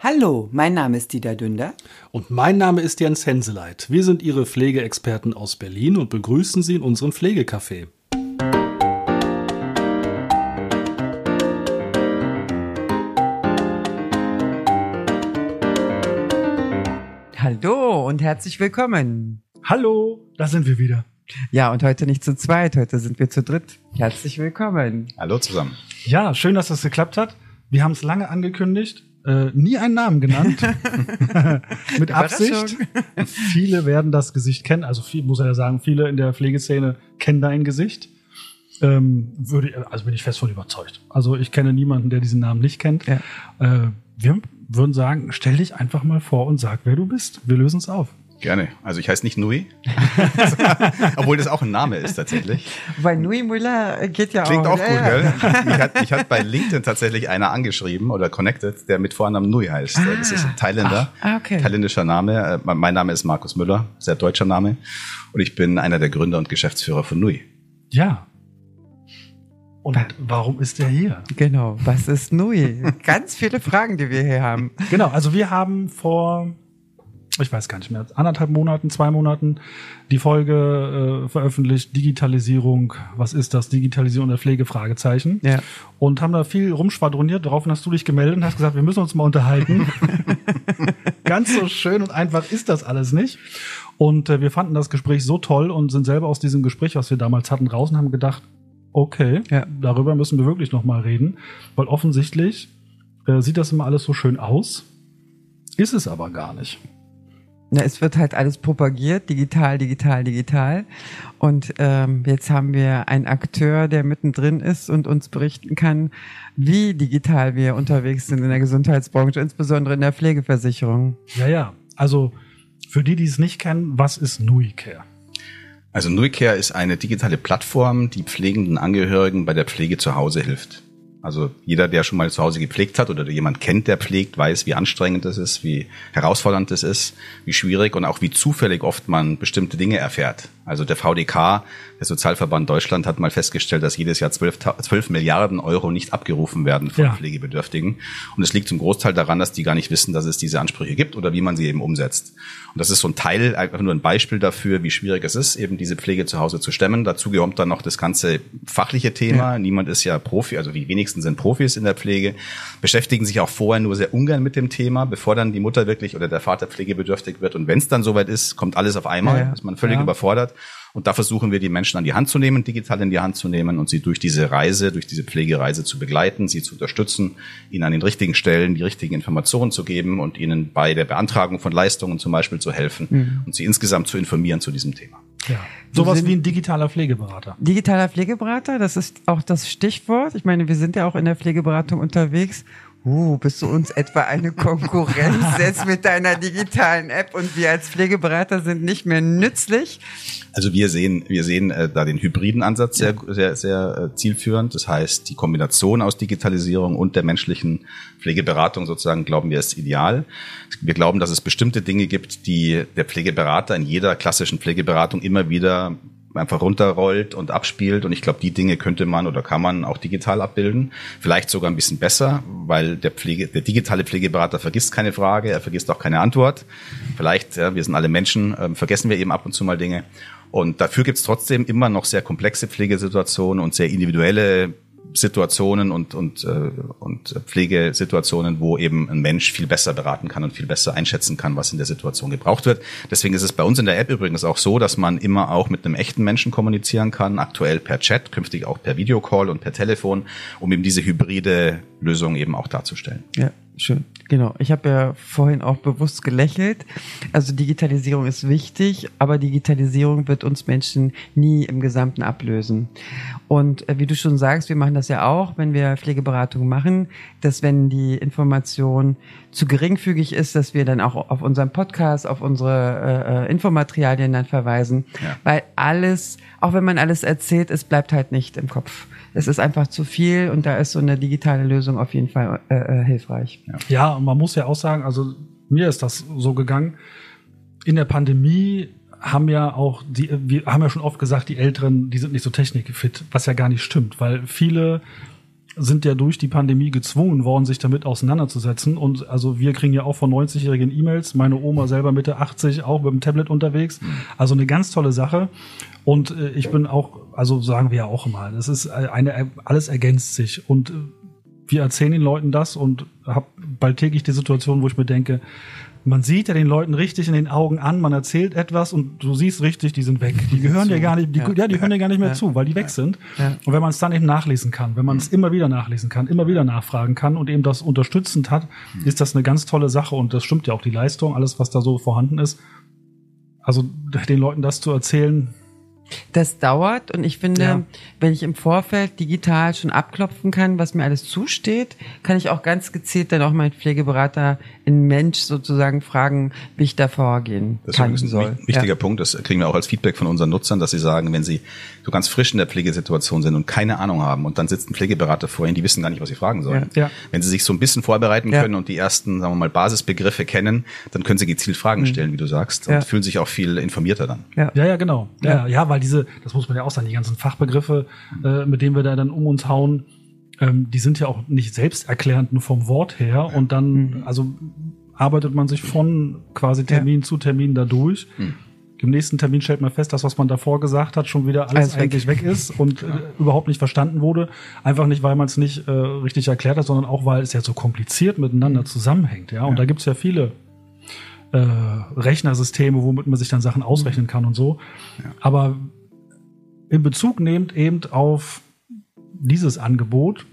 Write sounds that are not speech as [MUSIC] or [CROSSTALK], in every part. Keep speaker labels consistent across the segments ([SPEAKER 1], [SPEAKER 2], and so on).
[SPEAKER 1] Hallo, mein Name ist Dieter Dünder.
[SPEAKER 2] Und mein Name ist Jens Henseleit. Wir sind Ihre Pflegeexperten aus Berlin und begrüßen Sie in unserem Pflegecafé.
[SPEAKER 1] Hallo und herzlich willkommen.
[SPEAKER 3] Hallo, da sind wir wieder.
[SPEAKER 1] Ja, und heute nicht zu zweit, heute sind wir zu dritt. Herzlich willkommen.
[SPEAKER 4] Hallo zusammen.
[SPEAKER 3] Ja, schön, dass das geklappt hat. Wir haben es lange angekündigt, äh, nie einen Namen genannt. [LAUGHS] Mit Absicht. viele werden das Gesicht kennen, also viel, muss er ja sagen, viele in der Pflegeszene kennen dein Gesicht. Ähm, würde, also bin ich fest von überzeugt. Also ich kenne niemanden, der diesen Namen nicht kennt. Ja. Äh, wir würden sagen, stell dich einfach mal vor und sag, wer du bist. Wir lösen es auf.
[SPEAKER 4] Gerne. Also ich heiße nicht Nui, [LAUGHS] obwohl das auch ein Name ist tatsächlich.
[SPEAKER 1] Weil Nui Müller geht ja
[SPEAKER 4] Klingt
[SPEAKER 1] auch.
[SPEAKER 4] Klingt auch gut, ja. gell? Mich hat, bei LinkedIn tatsächlich einer angeschrieben oder connected, der mit Vornamen Nui heißt. Ah, das ist ein Thailänder, ah, okay. thailändischer Name. Äh, mein Name ist Markus Müller, sehr deutscher Name. Und ich bin einer der Gründer und Geschäftsführer von Nui.
[SPEAKER 3] Ja, und warum ist er hier?
[SPEAKER 1] Genau, was ist Nui? Ganz viele Fragen, die wir hier haben.
[SPEAKER 3] Genau, also wir haben vor ich weiß gar nicht mehr, anderthalb Monaten, zwei Monaten die Folge äh, veröffentlicht, Digitalisierung, was ist das, Digitalisierung der Pflege, Fragezeichen. Ja. Und haben da viel rumschwadroniert, daraufhin hast du dich gemeldet und hast gesagt, wir müssen uns mal unterhalten. [LAUGHS] Ganz so schön und einfach ist das alles nicht. Und äh, wir fanden das Gespräch so toll und sind selber aus diesem Gespräch, was wir damals hatten, raus und haben gedacht, okay, ja. darüber müssen wir wirklich noch mal reden, weil offensichtlich äh, sieht das immer alles so schön aus, ist es aber gar nicht.
[SPEAKER 1] Na, es wird halt alles propagiert, digital, digital, digital. Und ähm, jetzt haben wir einen Akteur, der mittendrin ist und uns berichten kann, wie digital wir unterwegs sind in der Gesundheitsbranche, insbesondere in der Pflegeversicherung.
[SPEAKER 3] Ja, ja. Also für die, die es nicht kennen, was ist NuiCare?
[SPEAKER 4] Also NuiCare ist eine digitale Plattform, die pflegenden Angehörigen bei der Pflege zu Hause hilft. Also jeder, der schon mal zu Hause gepflegt hat oder der jemand kennt, der pflegt, weiß, wie anstrengend das ist, wie herausfordernd das ist, wie schwierig und auch wie zufällig oft man bestimmte Dinge erfährt. Also der VDK, der Sozialverband Deutschland, hat mal festgestellt, dass jedes Jahr 12, 12 Milliarden Euro nicht abgerufen werden von ja. Pflegebedürftigen. Und es liegt zum Großteil daran, dass die gar nicht wissen, dass es diese Ansprüche gibt oder wie man sie eben umsetzt. Und das ist so ein Teil, einfach nur ein Beispiel dafür, wie schwierig es ist, eben diese Pflege zu Hause zu stemmen. Dazu kommt dann noch das ganze fachliche Thema. Ja. Niemand ist ja Profi, also die wenigsten sind Profis in der Pflege, beschäftigen sich auch vorher nur sehr ungern mit dem Thema, bevor dann die Mutter wirklich oder der Vater pflegebedürftig wird. Und wenn es dann soweit ist, kommt alles auf einmal, ja, ist man völlig überfordert. Und da versuchen wir, die Menschen an die Hand zu nehmen, digital in die Hand zu nehmen und sie durch diese Reise, durch diese Pflegereise zu begleiten, sie zu unterstützen, ihnen an den richtigen Stellen die richtigen Informationen zu geben und ihnen bei der Beantragung von Leistungen zum Beispiel zu helfen mhm. und sie insgesamt zu informieren zu diesem Thema.
[SPEAKER 3] Ja. Sowas wie ein digitaler Pflegeberater.
[SPEAKER 1] Digitaler Pflegeberater, das ist auch das Stichwort. Ich meine, wir sind ja auch in der Pflegeberatung unterwegs Uh, bist du uns etwa eine Konkurrenz [LAUGHS] jetzt mit deiner digitalen App und wir als Pflegeberater sind nicht mehr nützlich?
[SPEAKER 4] Also wir sehen, wir sehen äh, da den hybriden Ansatz sehr, sehr, sehr äh, zielführend. Das heißt, die Kombination aus Digitalisierung und der menschlichen Pflegeberatung sozusagen glauben wir ist ideal. Wir glauben, dass es bestimmte Dinge gibt, die der Pflegeberater in jeder klassischen Pflegeberatung immer wieder einfach runterrollt und abspielt. Und ich glaube, die Dinge könnte man oder kann man auch digital abbilden. Vielleicht sogar ein bisschen besser, weil der Pflege, der digitale Pflegeberater vergisst keine Frage, er vergisst auch keine Antwort. Vielleicht, ja, wir sind alle Menschen, äh, vergessen wir eben ab und zu mal Dinge. Und dafür gibt es trotzdem immer noch sehr komplexe Pflegesituationen und sehr individuelle Situationen und, und, äh, und Pflegesituationen, wo eben ein Mensch viel besser beraten kann und viel besser einschätzen kann, was in der Situation gebraucht wird. Deswegen ist es bei uns in der App übrigens auch so, dass man immer auch mit einem echten Menschen kommunizieren kann, aktuell per Chat, künftig auch per Videocall und per Telefon, um eben diese hybride Lösung eben auch darzustellen.
[SPEAKER 1] Ja. Schön, genau. Ich habe ja vorhin auch bewusst gelächelt. Also Digitalisierung ist wichtig, aber Digitalisierung wird uns Menschen nie im Gesamten ablösen. Und äh, wie du schon sagst, wir machen das ja auch, wenn wir Pflegeberatung machen, dass wenn die Information zu geringfügig ist, dass wir dann auch auf unseren Podcast, auf unsere äh, äh Infomaterialien dann verweisen, ja. weil alles, auch wenn man alles erzählt, es bleibt halt nicht im Kopf es ist einfach zu viel und da ist so eine digitale Lösung auf jeden Fall äh, äh, hilfreich.
[SPEAKER 3] Ja. ja, und man muss ja auch sagen, also mir ist das so gegangen. In der Pandemie haben ja auch die, wir haben ja schon oft gesagt, die Älteren, die sind nicht so technikfit, was ja gar nicht stimmt, weil viele sind ja durch die Pandemie gezwungen worden, sich damit auseinanderzusetzen. Und also wir kriegen ja auch von 90-jährigen E-Mails, meine Oma selber Mitte 80 auch mit dem Tablet unterwegs. Also eine ganz tolle Sache. Und äh, ich bin auch, also sagen wir ja auch immer, das ist eine, alles ergänzt sich. Und äh, wir erzählen den Leuten das und habe bald täglich die Situation, wo ich mir denke, man sieht ja den Leuten richtig in den Augen an, man erzählt etwas und du siehst richtig, die sind weg. Die gehören dir gar nicht, die, ja. ja die hören dir gar nicht mehr zu, weil die weg sind. Und wenn man es dann eben nachlesen kann, wenn man es immer wieder nachlesen kann, immer wieder nachfragen kann und eben das unterstützend hat, ist das eine ganz tolle Sache und das stimmt ja auch die Leistung, alles was da so vorhanden ist. Also den Leuten das zu erzählen,
[SPEAKER 1] das dauert und ich finde, ja. wenn ich im Vorfeld digital schon abklopfen kann, was mir alles zusteht, kann ich auch ganz gezielt dann auch meinen Pflegeberater in Mensch sozusagen fragen, wie ich da vorgehen
[SPEAKER 4] das
[SPEAKER 1] kann.
[SPEAKER 4] Das ist ein wichtiger ja. Punkt. Das kriegen wir auch als Feedback von unseren Nutzern, dass sie sagen, wenn sie so ganz frisch in der Pflegesituation sind und keine Ahnung haben und dann sitzt ein Pflegeberater vor ihnen, die wissen gar nicht, was sie fragen sollen. Ja. Wenn sie sich so ein bisschen vorbereiten können und die ersten, sagen wir mal, Basisbegriffe kennen, dann können sie gezielt Fragen mhm. stellen, wie du sagst, und fühlen sich auch viel informierter dann.
[SPEAKER 3] Ja, ja, genau. Ja, ja, weil diese, das muss man ja auch sagen, die ganzen Fachbegriffe, äh, mit denen wir da dann um uns hauen, ähm, die sind ja auch nicht selbsterklärend nur vom Wort her und dann, mhm. also arbeitet man sich von quasi Termin ja. zu Termin da durch. Mhm. Im nächsten Termin stellt man fest, dass was man davor gesagt hat, schon wieder alles, alles eigentlich weg. ist und äh, überhaupt nicht verstanden wurde. Einfach nicht, weil man es nicht äh, richtig erklärt hat, sondern auch, weil es ja so kompliziert miteinander zusammenhängt. Ja, und ja. da gibt's ja viele äh, Rechnersysteme, womit man sich dann Sachen ausrechnen kann und so. Ja. Aber in Bezug nehmt eben auf dieses Angebot,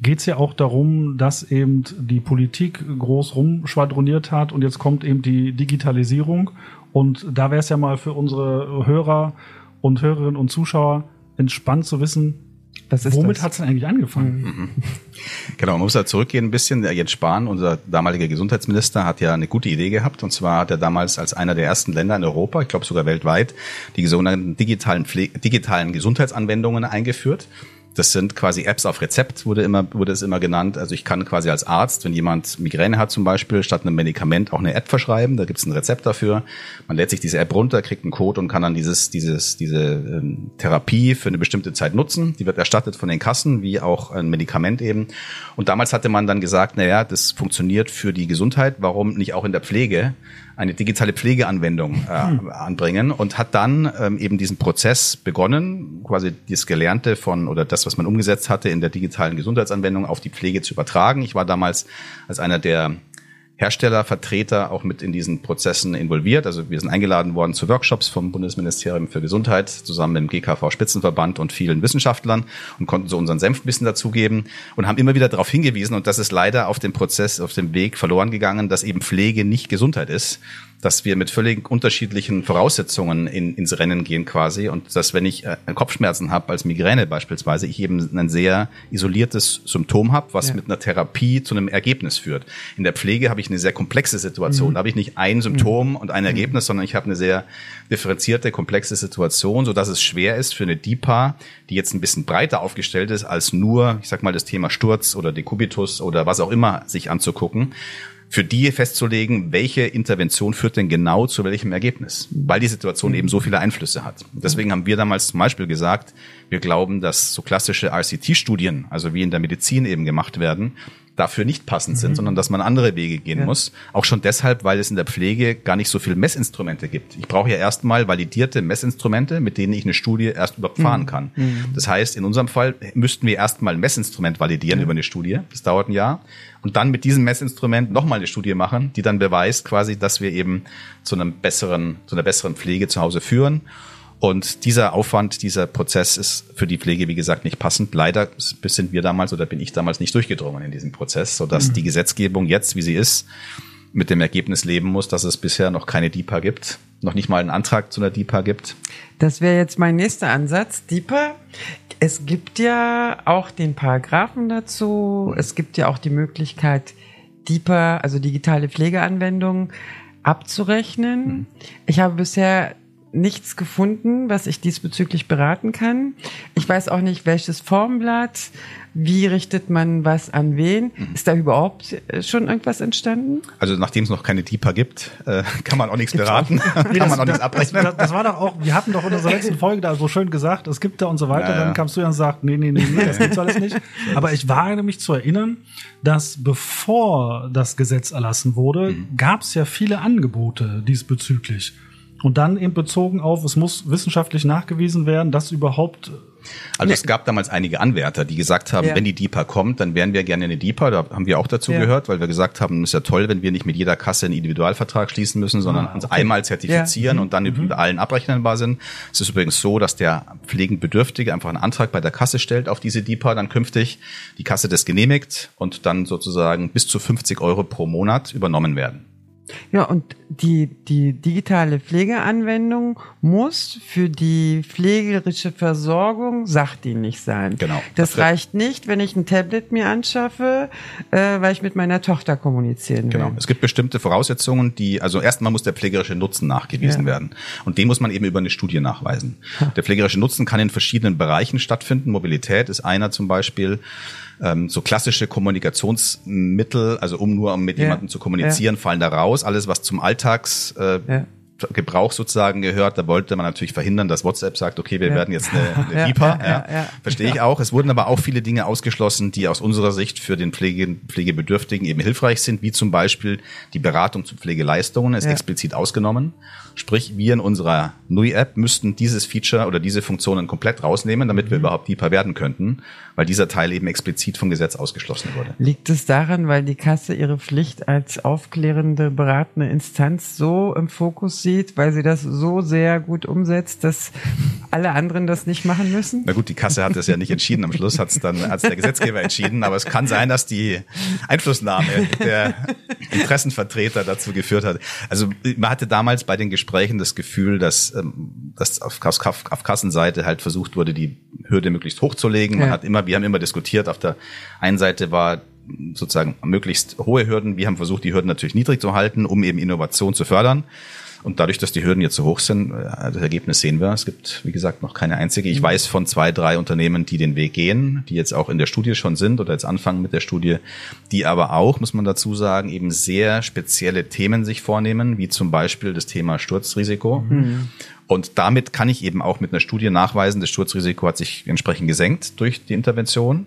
[SPEAKER 3] geht es ja auch darum, dass eben die Politik groß rumschwadroniert hat und jetzt kommt eben die Digitalisierung. Und da wäre es ja mal für unsere Hörer und Hörerinnen und Zuschauer entspannt zu wissen, Womit hat es denn eigentlich angefangen? Mhm.
[SPEAKER 4] Genau, man muss da zurückgehen ein bisschen. Der Jens Spahn, unser damaliger Gesundheitsminister, hat ja eine gute Idee gehabt. Und zwar hat er damals als einer der ersten Länder in Europa, ich glaube sogar weltweit, die sogenannten digitalen, Pflege, digitalen Gesundheitsanwendungen eingeführt. Das sind quasi Apps auf Rezept, wurde immer, wurde es immer genannt. Also ich kann quasi als Arzt, wenn jemand Migräne hat zum Beispiel, statt einem Medikament auch eine App verschreiben. Da gibt es ein Rezept dafür. Man lädt sich diese App runter, kriegt einen Code und kann dann dieses, dieses, diese ähm, Therapie für eine bestimmte Zeit nutzen. Die wird erstattet von den Kassen, wie auch ein Medikament eben. Und damals hatte man dann gesagt, naja, das funktioniert für die Gesundheit. Warum nicht auch in der Pflege? Eine digitale Pflegeanwendung äh, hm. anbringen und hat dann ähm, eben diesen Prozess begonnen, quasi das Gelernte von oder das, was man umgesetzt hatte in der digitalen Gesundheitsanwendung auf die Pflege zu übertragen. Ich war damals als einer der Herstellervertreter auch mit in diesen Prozessen involviert. Also wir sind eingeladen worden zu Workshops vom Bundesministerium für Gesundheit zusammen mit dem GKV Spitzenverband und vielen Wissenschaftlern und konnten so unseren Senf ein bisschen dazugeben und haben immer wieder darauf hingewiesen und das ist leider auf dem Prozess, auf dem Weg verloren gegangen, dass eben Pflege nicht Gesundheit ist dass wir mit völlig unterschiedlichen Voraussetzungen in, ins Rennen gehen quasi und dass wenn ich äh, Kopfschmerzen habe als Migräne beispielsweise, ich eben ein sehr isoliertes Symptom habe, was ja. mit einer Therapie zu einem Ergebnis führt. In der Pflege habe ich eine sehr komplexe Situation. Mhm. Da habe ich nicht ein Symptom mhm. und ein Ergebnis, sondern ich habe eine sehr differenzierte, komplexe Situation, so dass es schwer ist für eine DIPA, die jetzt ein bisschen breiter aufgestellt ist als nur, ich sag mal, das Thema Sturz oder Dekubitus oder was auch immer sich anzugucken für die festzulegen, welche Intervention führt denn genau zu welchem Ergebnis, weil die Situation eben so viele Einflüsse hat. Deswegen haben wir damals zum Beispiel gesagt, wir glauben, dass so klassische RCT-Studien, also wie in der Medizin eben gemacht werden, dafür nicht passend sind, mhm. sondern dass man andere Wege gehen ja. muss. Auch schon deshalb, weil es in der Pflege gar nicht so viele Messinstrumente gibt. Ich brauche ja erstmal validierte Messinstrumente, mit denen ich eine Studie erst überhaupt fahren mhm. kann. Mhm. Das heißt, in unserem Fall müssten wir erstmal ein Messinstrument validieren ja. über eine Studie. Das dauert ein Jahr. Und dann mit diesem Messinstrument nochmal eine Studie machen, die dann beweist quasi, dass wir eben zu einem besseren, zu einer besseren Pflege zu Hause führen. Und dieser Aufwand, dieser Prozess ist für die Pflege, wie gesagt, nicht passend. Leider sind wir damals oder bin ich damals nicht durchgedrungen in diesem Prozess, sodass mhm. die Gesetzgebung jetzt, wie sie ist, mit dem Ergebnis leben muss, dass es bisher noch keine DIPA gibt, noch nicht mal einen Antrag zu einer DIPA gibt.
[SPEAKER 1] Das wäre jetzt mein nächster Ansatz. DIPA, es gibt ja auch den Paragraphen dazu. Es gibt ja auch die Möglichkeit, DIPA, also digitale Pflegeanwendungen, abzurechnen. Mhm. Ich habe bisher nichts gefunden, was ich diesbezüglich beraten kann. Ich weiß auch nicht, welches Formblatt, wie richtet man was an wen? Mhm. Ist da überhaupt äh, schon irgendwas entstanden?
[SPEAKER 4] Also nachdem es noch keine DIPA gibt, äh, kann man auch nichts beraten, nee, [LAUGHS] kann man auch nichts abrechnen.
[SPEAKER 3] Das, das, war doch auch, wir hatten doch in unserer letzten Folge da so schön gesagt, es gibt da und so weiter, ja, dann kamst du ja und sagst, nee, nee, nee, nee, das gibt's alles nicht. [LAUGHS] Aber ich wage mich zu erinnern, dass bevor das Gesetz erlassen wurde, mhm. gab es ja viele Angebote diesbezüglich. Und dann eben bezogen auf, es muss wissenschaftlich nachgewiesen werden, dass überhaupt
[SPEAKER 4] also es gab damals einige Anwärter, die gesagt haben, ja. wenn die DIPA kommt, dann wären wir gerne eine DIPA. Da haben wir auch dazu ja. gehört, weil wir gesagt haben, es ist ja toll, wenn wir nicht mit jeder Kasse einen Individualvertrag schließen müssen, sondern ah, okay. uns einmal zertifizieren ja. und dann mhm. über allen abrechnenbar sind. Es ist übrigens so, dass der pflegend Bedürftige einfach einen Antrag bei der Kasse stellt auf diese DIPA dann künftig, die Kasse das genehmigt und dann sozusagen bis zu 50 Euro pro Monat übernommen werden.
[SPEAKER 1] Ja, und die, die digitale Pflegeanwendung muss für die pflegerische Versorgung sachdienlich sein.
[SPEAKER 4] Genau.
[SPEAKER 1] Das, das reicht nicht, wenn ich ein Tablet mir anschaffe, äh, weil ich mit meiner Tochter kommunizieren will. Genau.
[SPEAKER 4] Es gibt bestimmte Voraussetzungen, die, also erstmal muss der pflegerische Nutzen nachgewiesen ja. werden. Und den muss man eben über eine Studie nachweisen. Der pflegerische Nutzen kann in verschiedenen Bereichen stattfinden. Mobilität ist einer zum Beispiel ähm, so klassische Kommunikationsmittel, also um nur um mit ja. jemandem zu kommunizieren, ja. fallen da raus. Alles, was zum Alltags äh, ja. Gebrauch sozusagen gehört. Da wollte man natürlich verhindern, dass WhatsApp sagt, okay, wir ja. werden jetzt eine, [LAUGHS] eine. Ja, ja, ja, Verstehe ich auch. Es wurden aber auch viele Dinge ausgeschlossen, die aus unserer Sicht für den Pflege, Pflegebedürftigen eben hilfreich sind, wie zum Beispiel die Beratung zu Pflegeleistungen ist explizit ausgenommen. Sprich, wir in unserer NUI-App müssten dieses Feature oder diese Funktionen komplett rausnehmen, damit wir mhm. überhaupt Deeper werden könnten, weil dieser Teil eben explizit vom Gesetz ausgeschlossen wurde.
[SPEAKER 1] Liegt es daran, weil die Kasse ihre Pflicht als aufklärende, beratende Instanz so im Fokus sieht, weil sie das so sehr gut umsetzt, dass alle anderen das nicht machen müssen?
[SPEAKER 4] Na gut, die Kasse hat das ja nicht entschieden. Am Schluss hat es dann als der Gesetzgeber entschieden. Aber es kann sein, dass die Einflussnahme der Interessenvertreter dazu geführt hat. Also man hatte damals bei den Gesprächen das Gefühl, dass, ähm, dass auf, auf, auf Kassenseite halt versucht wurde, die Hürde möglichst hochzulegen. Man ja. hat immer, wir haben immer diskutiert. Auf der einen Seite war sozusagen möglichst hohe Hürden. Wir haben versucht, die Hürden natürlich niedrig zu halten, um eben Innovation zu fördern. Und dadurch, dass die Hürden jetzt so hoch sind, äh, das Ergebnis sehen wir. Es gibt, wie gesagt, noch keine einzige. Ich mhm. weiß von zwei, drei Unternehmen, die den Weg gehen, die jetzt auch in der Studie schon sind oder jetzt anfangen mit der Studie, die aber auch, muss man dazu sagen, eben sehr spezielle Themen sich vornehmen, wie zum Beispiel das Thema Sturzrisiko. Mhm. Und damit kann ich eben auch mit einer Studie nachweisen, das Sturzrisiko hat sich entsprechend gesenkt durch die Intervention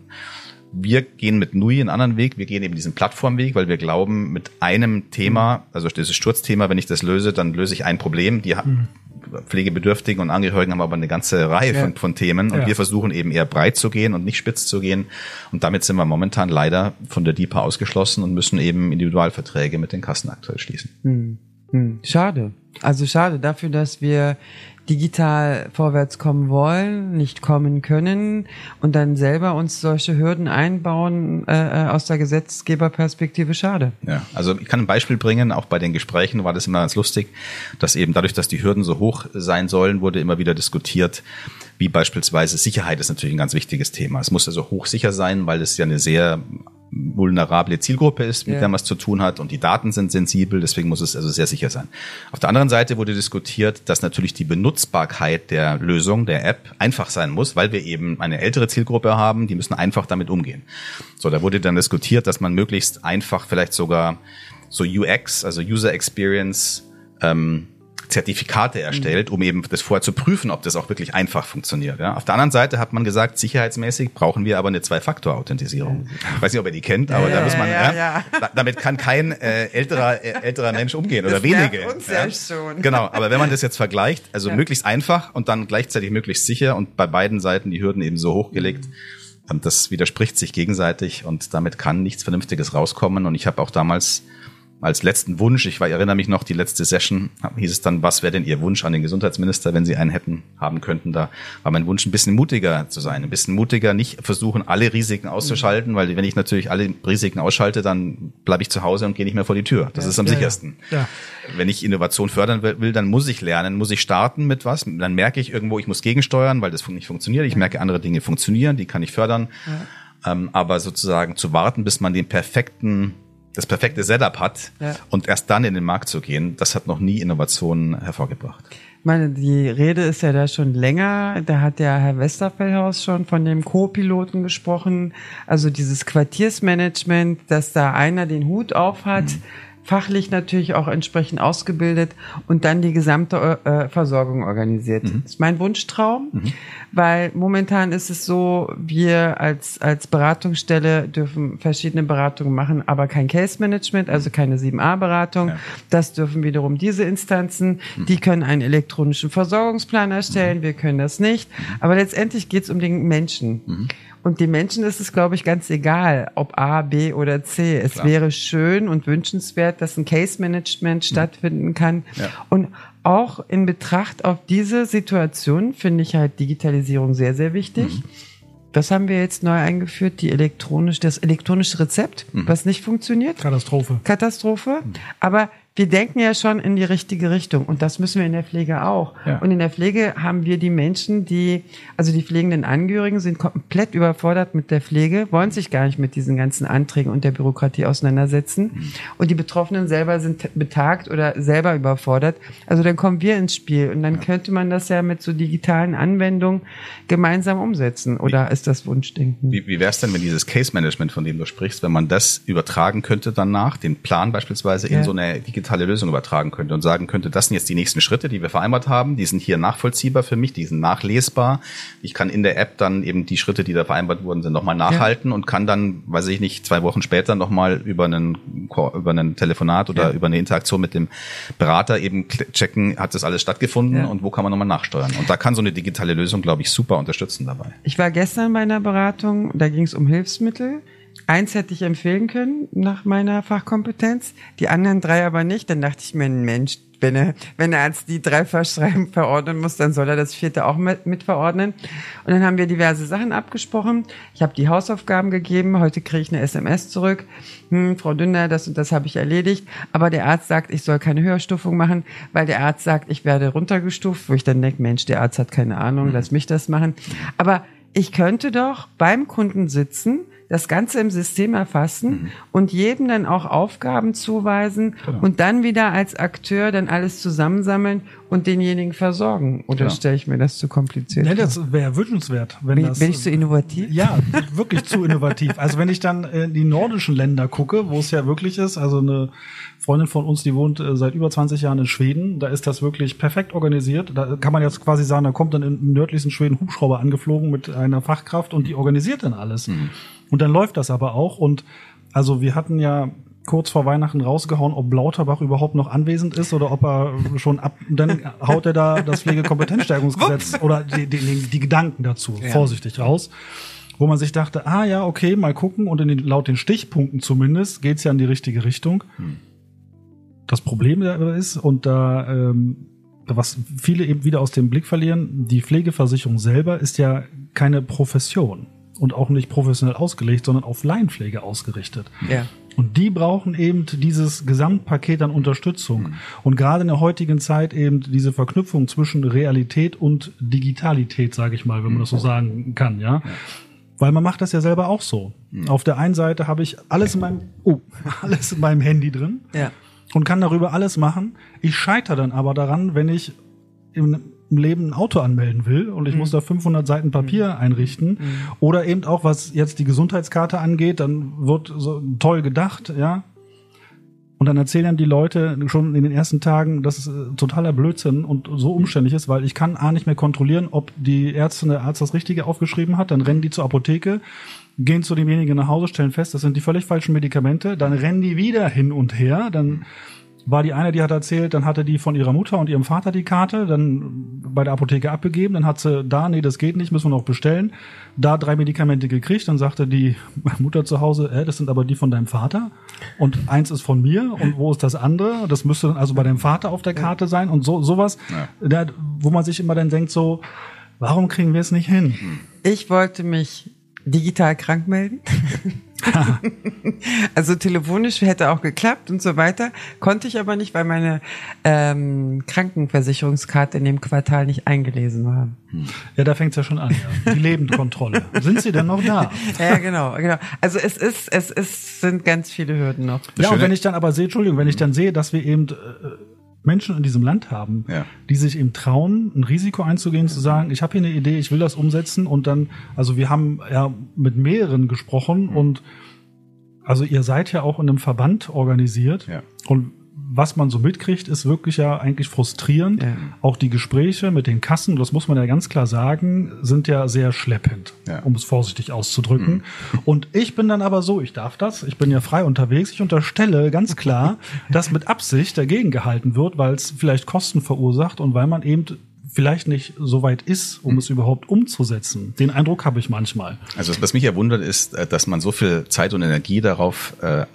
[SPEAKER 4] wir gehen mit Nui einen anderen Weg. Wir gehen eben diesen Plattformweg, weil wir glauben, mit einem Thema, also dieses Sturzthema, wenn ich das löse, dann löse ich ein Problem. Die mhm. Pflegebedürftigen und Angehörigen haben aber eine ganze Reihe ja. von, von Themen und ja. wir versuchen eben eher breit zu gehen und nicht spitz zu gehen. Und damit sind wir momentan leider von der DIPA ausgeschlossen und müssen eben Individualverträge mit den Kassen aktuell schließen.
[SPEAKER 1] Mhm. Hm, schade. Also schade dafür, dass wir digital vorwärts kommen wollen, nicht kommen können und dann selber uns solche Hürden einbauen äh, äh, aus der Gesetzgeberperspektive schade.
[SPEAKER 4] Ja, also ich kann ein Beispiel bringen, auch bei den Gesprächen war das immer ganz lustig, dass eben dadurch, dass die Hürden so hoch sein sollen, wurde immer wieder diskutiert, wie beispielsweise Sicherheit ist natürlich ein ganz wichtiges Thema. Es muss also hochsicher sein, weil es ja eine sehr vulnerable Zielgruppe ist, mit ja. der man es zu tun hat und die Daten sind sensibel, deswegen muss es also sehr sicher sein. Auf der anderen Seite wurde diskutiert, dass natürlich die Benutzbarkeit der Lösung, der App, einfach sein muss, weil wir eben eine ältere Zielgruppe haben, die müssen einfach damit umgehen. So, da wurde dann diskutiert, dass man möglichst einfach vielleicht sogar so UX, also User Experience, ähm, Zertifikate erstellt, um eben das vorher zu prüfen, ob das auch wirklich einfach funktioniert. Ja. Auf der anderen Seite hat man gesagt, sicherheitsmäßig brauchen wir aber eine Zwei-Faktor-Authentisierung. Ich weiß nicht, ob ihr die kennt, aber ja, da muss man, ja, ja, damit kann kein äh, älterer, äh, älterer Mensch umgehen oder das wenige. Uns ja. schon. Genau, aber wenn man das jetzt vergleicht, also möglichst einfach und dann gleichzeitig möglichst sicher und bei beiden Seiten die Hürden eben so hochgelegt, mhm. das widerspricht sich gegenseitig und damit kann nichts Vernünftiges rauskommen. Und ich habe auch damals als letzten Wunsch, ich, war, erinnere mich noch, die letzte Session hieß es dann, was wäre denn Ihr Wunsch an den Gesundheitsminister, wenn Sie einen hätten, haben könnten. Da war mein Wunsch, ein bisschen mutiger zu sein, ein bisschen mutiger, nicht versuchen, alle Risiken auszuschalten, weil wenn ich natürlich alle Risiken ausschalte, dann bleibe ich zu Hause und gehe nicht mehr vor die Tür. Das ja, ist am ja, sichersten. Ja. Wenn ich Innovation fördern will, dann muss ich lernen, muss ich starten mit was. Dann merke ich irgendwo, ich muss gegensteuern, weil das nicht funktioniert. Ich merke, andere Dinge funktionieren, die kann ich fördern. Ähm, aber sozusagen zu warten, bis man den perfekten das perfekte Setup hat ja. und erst dann in den Markt zu gehen, das hat noch nie Innovationen hervorgebracht.
[SPEAKER 1] Ich meine, die Rede ist ja da schon länger. Da hat ja Herr Westerfellhaus schon von dem Co-Piloten gesprochen. Also dieses Quartiersmanagement, dass da einer den Hut auf hat. Mhm fachlich natürlich auch entsprechend ausgebildet und dann die gesamte äh, Versorgung organisiert. Mhm. Das ist mein Wunschtraum, mhm. weil momentan ist es so, wir als, als Beratungsstelle dürfen verschiedene Beratungen machen, aber kein Case Management, also keine 7a-Beratung. Ja. Das dürfen wiederum diese Instanzen, mhm. die können einen elektronischen Versorgungsplan erstellen, mhm. wir können das nicht. Mhm. Aber letztendlich geht es um den Menschen. Und den Menschen ist es, glaube ich, ganz egal, ob A, B oder C. Es Klar. wäre schön und wünschenswert, dass ein Case-Management mhm. stattfinden kann. Ja. Und auch in Betracht auf diese Situation finde ich halt Digitalisierung sehr, sehr wichtig. Mhm. Das haben wir jetzt neu eingeführt, die elektronisch, das elektronische Rezept, mhm. was nicht funktioniert.
[SPEAKER 3] Katastrophe.
[SPEAKER 1] Katastrophe. Mhm. Aber wir denken ja schon in die richtige Richtung und das müssen wir in der Pflege auch. Ja. Und in der Pflege haben wir die Menschen, die, also die pflegenden Angehörigen sind komplett überfordert mit der Pflege, wollen sich gar nicht mit diesen ganzen Anträgen und der Bürokratie auseinandersetzen. Mhm. Und die Betroffenen selber sind betagt oder selber überfordert. Also dann kommen wir ins Spiel und dann ja. könnte man das ja mit so digitalen Anwendungen gemeinsam umsetzen. Oder wie, ist das Wunschdenken?
[SPEAKER 4] Wie, wie wäre es denn, wenn dieses Case Management, von dem du sprichst, wenn man das übertragen könnte danach, den Plan beispielsweise ja. in so eine digitale digitale Lösung übertragen könnte und sagen könnte, das sind jetzt die nächsten Schritte, die wir vereinbart haben, die sind hier nachvollziehbar für mich, die sind nachlesbar. Ich kann in der App dann eben die Schritte, die da vereinbart wurden, sind nochmal nachhalten ja. und kann dann, weiß ich nicht, zwei Wochen später nochmal über einen, über einen Telefonat oder ja. über eine Interaktion mit dem Berater eben checken, hat das alles stattgefunden ja. und wo kann man nochmal nachsteuern. Und da kann so eine digitale Lösung, glaube ich, super unterstützen dabei.
[SPEAKER 1] Ich war gestern bei einer Beratung, da ging es um Hilfsmittel. Eins hätte ich empfehlen können nach meiner Fachkompetenz, die anderen drei aber nicht. Dann dachte ich mir, Mensch, wenn er, wenn er als die drei verschreiben, verordnen muss, dann soll er das vierte auch mit, mit verordnen. Und dann haben wir diverse Sachen abgesprochen. Ich habe die Hausaufgaben gegeben. Heute kriege ich eine SMS zurück. Hm, Frau Dünder, das und das habe ich erledigt. Aber der Arzt sagt, ich soll keine Höherstufung machen, weil der Arzt sagt, ich werde runtergestuft, wo ich dann denke, Mensch, der Arzt hat keine Ahnung, mhm. lass mich das machen. Aber ich könnte doch beim Kunden sitzen, das Ganze im System erfassen mhm. und jedem dann auch Aufgaben zuweisen genau. und dann wieder als Akteur dann alles zusammensammeln und denjenigen versorgen. Oder ja. stelle ich mir das zu kompliziert
[SPEAKER 3] Nee, das wäre wünschenswert.
[SPEAKER 1] Wenn bin, das, bin ich zu innovativ?
[SPEAKER 3] Ja, wirklich zu innovativ. Also wenn ich dann in die nordischen Länder gucke, wo es ja wirklich ist, also eine Freundin von uns, die wohnt äh, seit über 20 Jahren in Schweden, da ist das wirklich perfekt organisiert. Da kann man jetzt quasi sagen, da kommt dann im nördlichsten Schweden Hubschrauber angeflogen mit einer Fachkraft und die organisiert dann alles. Mhm. Und dann läuft das aber auch und also wir hatten ja kurz vor Weihnachten rausgehauen, ob Lauterbach überhaupt noch anwesend ist oder ob er schon ab, dann haut er da das Pflegekompetenzstärkungsgesetz oder die, die, die, Gedanken dazu ja. vorsichtig raus. Wo man sich dachte, ah ja, okay, mal gucken und in den, laut den Stichpunkten zumindest geht's ja in die richtige Richtung. Hm. Das Problem ist, und da, ähm, was viele eben wieder aus dem Blick verlieren, die Pflegeversicherung selber ist ja keine Profession und auch nicht professionell ausgelegt, sondern auf Laienpflege ausgerichtet. Ja. Und die brauchen eben dieses Gesamtpaket an Unterstützung. Mhm. Und gerade in der heutigen Zeit eben diese Verknüpfung zwischen Realität und Digitalität, sage ich mal, wenn man das so mhm. sagen kann, ja. ja. Weil man macht das ja selber auch so. Mhm. Auf der einen Seite habe ich alles in meinem, oh, [LAUGHS] alles in meinem Handy drin. Ja. Und kann darüber alles machen. Ich scheitere dann aber daran, wenn ich im Leben ein Auto anmelden will und ich mhm. muss da 500 Seiten Papier mhm. einrichten mhm. oder eben auch was jetzt die Gesundheitskarte angeht, dann wird so toll gedacht, ja. Und dann erzählen die Leute schon in den ersten Tagen, dass es äh, totaler Blödsinn und so umständlich ist, weil ich kann A nicht mehr kontrollieren, ob die Ärztin, der Arzt das Richtige aufgeschrieben hat. Dann rennen die zur Apotheke, gehen zu demjenigen nach Hause, stellen fest, das sind die völlig falschen Medikamente. Dann rennen die wieder hin und her. Dann war die eine, die hat erzählt, dann hatte die von ihrer Mutter und ihrem Vater die Karte, dann bei der Apotheke abgegeben, dann hat sie da, nee, das geht nicht, müssen wir noch bestellen, da drei Medikamente gekriegt, dann sagte die [LAUGHS] Mutter zu Hause, äh, das sind aber die von deinem Vater und eins ist von mir und wo ist das andere? Das müsste dann also bei deinem Vater auf der Karte sein und so sowas, ja. wo man sich immer dann denkt so, warum kriegen wir es nicht hin?
[SPEAKER 1] Ich wollte mich digital krank melden. [LAUGHS] also telefonisch hätte auch geklappt und so weiter, konnte ich aber nicht, weil meine ähm, Krankenversicherungskarte in dem Quartal nicht eingelesen war.
[SPEAKER 3] Ja, da fängt's ja schon an. Ja. Die Lebendkontrolle. [LAUGHS] Sind Sie denn noch da?
[SPEAKER 1] Ja, genau, genau. Also es ist, es ist, sind ganz viele Hürden noch.
[SPEAKER 3] Ja, und wenn ich dann aber sehe, Entschuldigung, wenn ich dann sehe, dass wir eben äh, Menschen in diesem Land haben,
[SPEAKER 4] Ja.
[SPEAKER 3] die sich eben trauen, ein Risiko einzugehen, zu sagen, ich habe hier eine Idee, ich will das umsetzen und dann, also wir haben ja mit mehreren gesprochen und also ihr seid ja auch in einem Verband organisiert
[SPEAKER 4] Ja.
[SPEAKER 3] und was man so mitkriegt, ist wirklich ja eigentlich frustrierend.
[SPEAKER 1] Ja.
[SPEAKER 3] Auch die Gespräche mit den Kassen, das muss man ja ganz klar sagen, sind ja sehr schleppend,
[SPEAKER 4] Ja.
[SPEAKER 3] um es vorsichtig auszudrücken. Und ich bin dann aber so, ich darf das, ich bin ja frei unterwegs, ich unterstelle ganz klar, [LAUGHS] dass mit Absicht dagegen gehalten wird, weil es vielleicht Kosten verursacht und weil man eben vielleicht nicht so weit ist, um es überhaupt umzusetzen. Den Eindruck habe ich manchmal.
[SPEAKER 4] Also was mich ja wundert, ist, äh, dass man so viel Zeit und Energie darauf äh,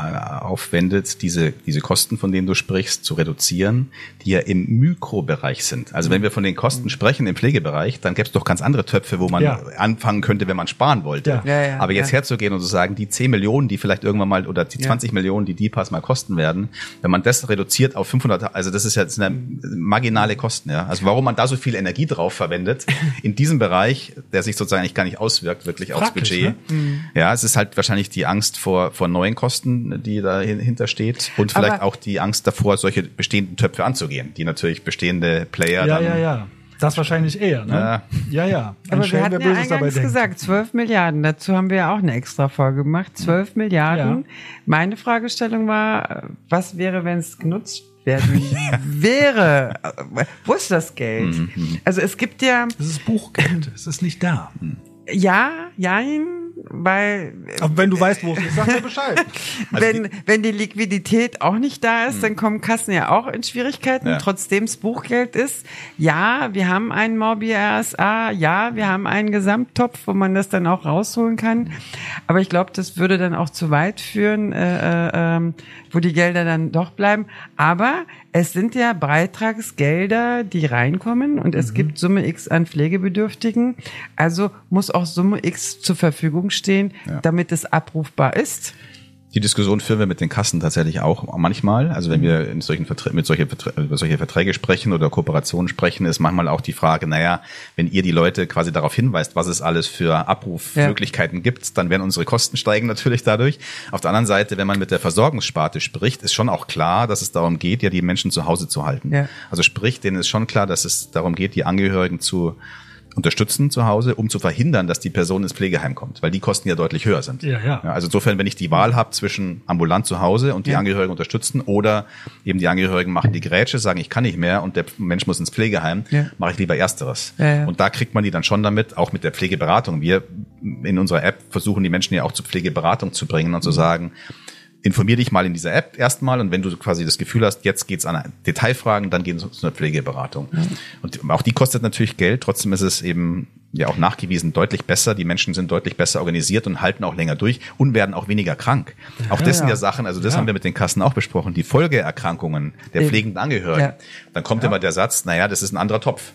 [SPEAKER 4] aufwendet, diese, diese Kosten, von denen du sprichst, zu reduzieren, die ja im Mikrobereich sind. Also wenn wir von den Kosten sprechen im Pflegebereich, dann gäbe es doch ganz andere Töpfe, wo man
[SPEAKER 3] Ja.
[SPEAKER 4] anfangen könnte, wenn man sparen wollte.
[SPEAKER 3] Ja.
[SPEAKER 1] Ja, ja,
[SPEAKER 4] Aber jetzt
[SPEAKER 1] ja.
[SPEAKER 4] herzugehen und zu sagen, die 10 Millionen, die vielleicht irgendwann mal, oder die
[SPEAKER 1] Ja.
[SPEAKER 4] 20 Millionen, die die Pass mal kosten werden, wenn man das reduziert auf 500, also das ist jetzt eine marginale Kosten, ja. Also warum man da so viel Energie drauf verwendet, in diesem Bereich, der sich sozusagen eigentlich gar nicht auswirkt, wirklich aufs
[SPEAKER 3] Praktisch,
[SPEAKER 4] Budget.
[SPEAKER 1] Mhm.
[SPEAKER 4] Ja, es ist halt wahrscheinlich die Angst vor, vor neuen Kosten, die dahinter steht und vielleicht
[SPEAKER 1] Aber-
[SPEAKER 4] auch die Angst davor, solche bestehenden Töpfe anzugehen, die natürlich bestehende Player
[SPEAKER 3] Ja,
[SPEAKER 4] dann,
[SPEAKER 3] ja, ja. Das wahrscheinlich eher, ne?
[SPEAKER 4] Ja.
[SPEAKER 3] Ja, ja. Ein
[SPEAKER 1] Aber wir
[SPEAKER 3] Schelm,
[SPEAKER 1] hatten ja eingangs gesagt, 12 Milliarden. Dazu haben wir ja auch eine extra Folge gemacht. 12 Milliarden.
[SPEAKER 3] Ja.
[SPEAKER 1] Meine Fragestellung war, was wäre, wenn es genutzt werden [LAUGHS] wäre? Wo ist das Geld?
[SPEAKER 3] Mhm,
[SPEAKER 1] Also es gibt ja,
[SPEAKER 3] Es ist Buchgeld, es ist nicht da.
[SPEAKER 1] ja, jein, weil
[SPEAKER 3] Aber wenn du weißt, wo es ist, sag mir Bescheid. [LAUGHS]
[SPEAKER 4] Also
[SPEAKER 1] wenn, wenn die Liquidität auch nicht da ist, dann kommen Kassen ja auch in Schwierigkeiten,
[SPEAKER 4] Ja.
[SPEAKER 1] trotzdem es Buchgeld ist. Ja, wir haben einen Morbi RSA, ja, wir haben einen Gesamttopf, wo man das dann auch rausholen kann. Aber ich glaube, das würde dann auch zu weit führen, äh, äh, ähm, wo die Gelder dann doch bleiben. Aber es sind ja Beitragsgelder, die reinkommen und es gibt Summe X an Pflegebedürftigen. Also muss auch Summe X zur Verfügung stehen,
[SPEAKER 4] Ja.
[SPEAKER 1] damit es abrufbar ist.
[SPEAKER 4] Die Diskussion führen wir mit den Kassen tatsächlich auch manchmal. Also wenn wir in solchen Verträ mit solche Verträ über solche Verträge sprechen oder Kooperationen sprechen, ist manchmal auch die Frage, naja, wenn ihr die Leute quasi darauf hinweist, was es alles für Abrufmöglichkeiten gibt, dann werden unsere Kosten steigen natürlich dadurch. Auf der anderen Seite, wenn man mit der Versorgungssparte spricht, ist schon auch klar, dass es darum geht, ja die Menschen zu Hause zu halten.
[SPEAKER 1] Ja.
[SPEAKER 4] Also sprich, denen ist schon klar, dass es darum geht, die Angehörigen zu unterstützen zu Hause, um zu verhindern, dass die Person ins Pflegeheim kommt, weil die Kosten ja deutlich höher sind.
[SPEAKER 3] Ja, ja.
[SPEAKER 4] also insofern, wenn ich die Wahl habe zwischen ambulant zu Hause und die
[SPEAKER 1] Ja.
[SPEAKER 4] Angehörigen unterstützen oder eben die Angehörigen machen die Grätsche, sagen, ich kann nicht mehr und der Mensch muss ins Pflegeheim,
[SPEAKER 1] Ja.
[SPEAKER 4] mache ich lieber ersteres.
[SPEAKER 1] Ja.
[SPEAKER 4] Und da kriegt man die dann schon damit, auch mit der Pflegeberatung. Wir in unserer App versuchen die Menschen ja auch zur Pflegeberatung zu bringen und zu sagen, informier dich mal in dieser App erstmal und wenn du quasi das Gefühl hast, jetzt geht's an Detailfragen, dann gehen wir zu einer Pflegeberatung. Und auch die kostet natürlich Geld, trotzdem ist es eben ja auch nachgewiesen deutlich besser. Die Menschen sind deutlich besser organisiert und halten auch länger durch und werden auch weniger krank. Auch das sind ja Sachen, also das haben wir mit den Kassen auch besprochen, die Folgeerkrankungen der pflegenden Angehörigen.
[SPEAKER 1] Ja.
[SPEAKER 4] Dann kommt immer der Satz, naja, das ist ein anderer Topf.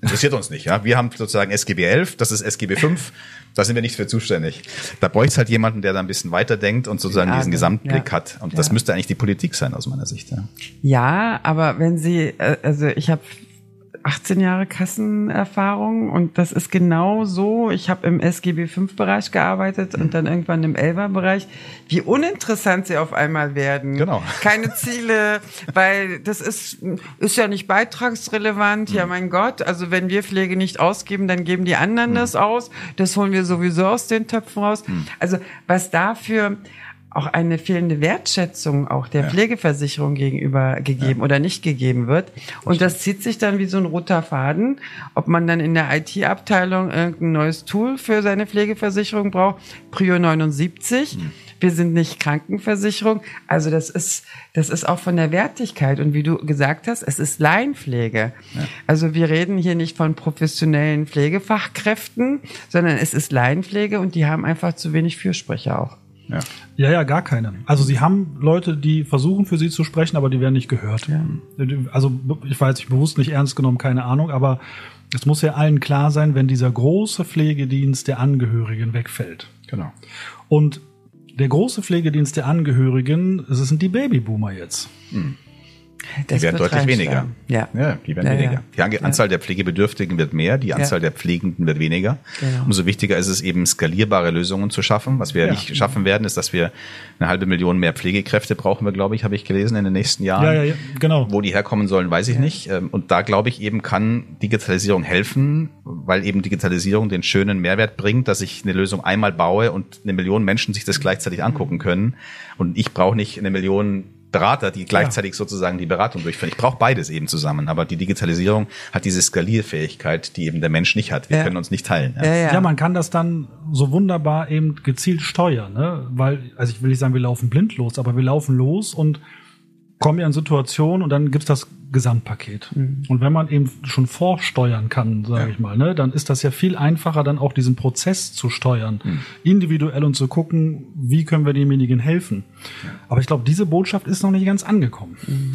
[SPEAKER 4] Interessiert uns nicht, ja. Wir haben sozusagen SGB 11, das ist SGB 5, da sind wir nicht für zuständig. Da bräuchte es halt jemanden, der da ein bisschen weiter denkt und sozusagen
[SPEAKER 1] Ja,
[SPEAKER 4] diesen Gesamtblick
[SPEAKER 1] ja.
[SPEAKER 4] hat. Und das
[SPEAKER 1] Ja.
[SPEAKER 4] müsste eigentlich die Politik sein, aus meiner Sicht, ja.
[SPEAKER 1] Ja, aber wenn Sie, äh, also ich habe 18 Jahre Kassenerfahrung und das ist genau so. Ich habe im SGB 5 Bereich gearbeitet und dann irgendwann im 11er Bereich. Wie uninteressant sie auf einmal werden.
[SPEAKER 4] Genau.
[SPEAKER 1] Keine [LAUGHS] Ziele, weil das ist, ist ja nicht beitragsrelevant. Ja, mein Gott. Also wenn wir Pflege nicht ausgeben, dann geben die anderen das aus. Das holen wir sowieso aus den Töpfen raus. Also was dafür auch eine fehlende Wertschätzung auch der
[SPEAKER 4] Ja.
[SPEAKER 1] Pflegeversicherung gegenüber gegeben oder nicht gegeben wird. Und das zieht sich dann wie so ein roter Faden, ob man dann in der IT-Abteilung irgendein neues Tool für seine Pflegeversicherung braucht. Prio 79. Wir sind nicht Krankenversicherung. Also das ist, das ist auch von der Wertigkeit. Und wie du gesagt hast, es ist Laienpflege. Also wir reden hier nicht von professionellen Pflegefachkräften, sondern es ist Laienpflege und die haben einfach zu wenig Fürsprecher auch.
[SPEAKER 4] Ja.
[SPEAKER 3] Ja, ja, gar keine. Also sie haben Leute, die versuchen für sie zu sprechen, aber die werden nicht gehört. Also ich weiß nicht, bewusst nicht ernst genommen, keine Ahnung, aber es muss ja allen klar sein, wenn dieser große Pflegedienst der Angehörigen wegfällt.
[SPEAKER 4] Genau.
[SPEAKER 3] Und der große Pflegedienst der Angehörigen, es sind die Babyboomer jetzt.
[SPEAKER 4] Hm. Die werden deutlich weniger.
[SPEAKER 1] Ja.
[SPEAKER 4] ja, die werden ja, weniger. Ja. Die Anzahl der Pflegebedürftigen wird mehr, die Anzahl der Pflegenden wird weniger. Genau. Umso wichtiger ist es eben, skalierbare Lösungen zu schaffen. Was wir ja. nicht schaffen werden, ist, dass wir eine halbe Million mehr Pflegekräfte brauchen wir, glaube ich, habe ich gelesen in den nächsten Jahren.
[SPEAKER 3] Ja, ja, ja, genau.
[SPEAKER 4] Wo die herkommen sollen, weiß ich nicht. Ähm, und da, glaube ich, eben kann Digitalisierung helfen, weil eben Digitalisierung den schönen Mehrwert bringt, dass ich eine Lösung einmal baue und eine Million Menschen sich das gleichzeitig angucken können. Und ich brauche nicht eine Million Berater, die gleichzeitig ja. sozusagen die Beratung durchführen. Ich brauche beides eben zusammen, aber die Digitalisierung hat diese Skalierfähigkeit, die eben der Mensch nicht hat. Wir ja. können uns nicht teilen.
[SPEAKER 3] Ja. ja. man kann das dann so wunderbar eben gezielt steuern, ne? weil, also ich will nicht sagen, wir laufen blind los, aber wir laufen los und kommen ja in Situationen und dann gibt's das Gesamtpaket. Mhm. Und wenn man eben schon vorsteuern kann, sage ja. ich mal, ne, dann ist das ja viel einfacher, dann auch diesen Prozess zu steuern, mhm. individuell und zu gucken, wie können wir demjenigen helfen. Ja. Aber ich glaube, diese Botschaft ist noch nicht ganz angekommen. Mhm.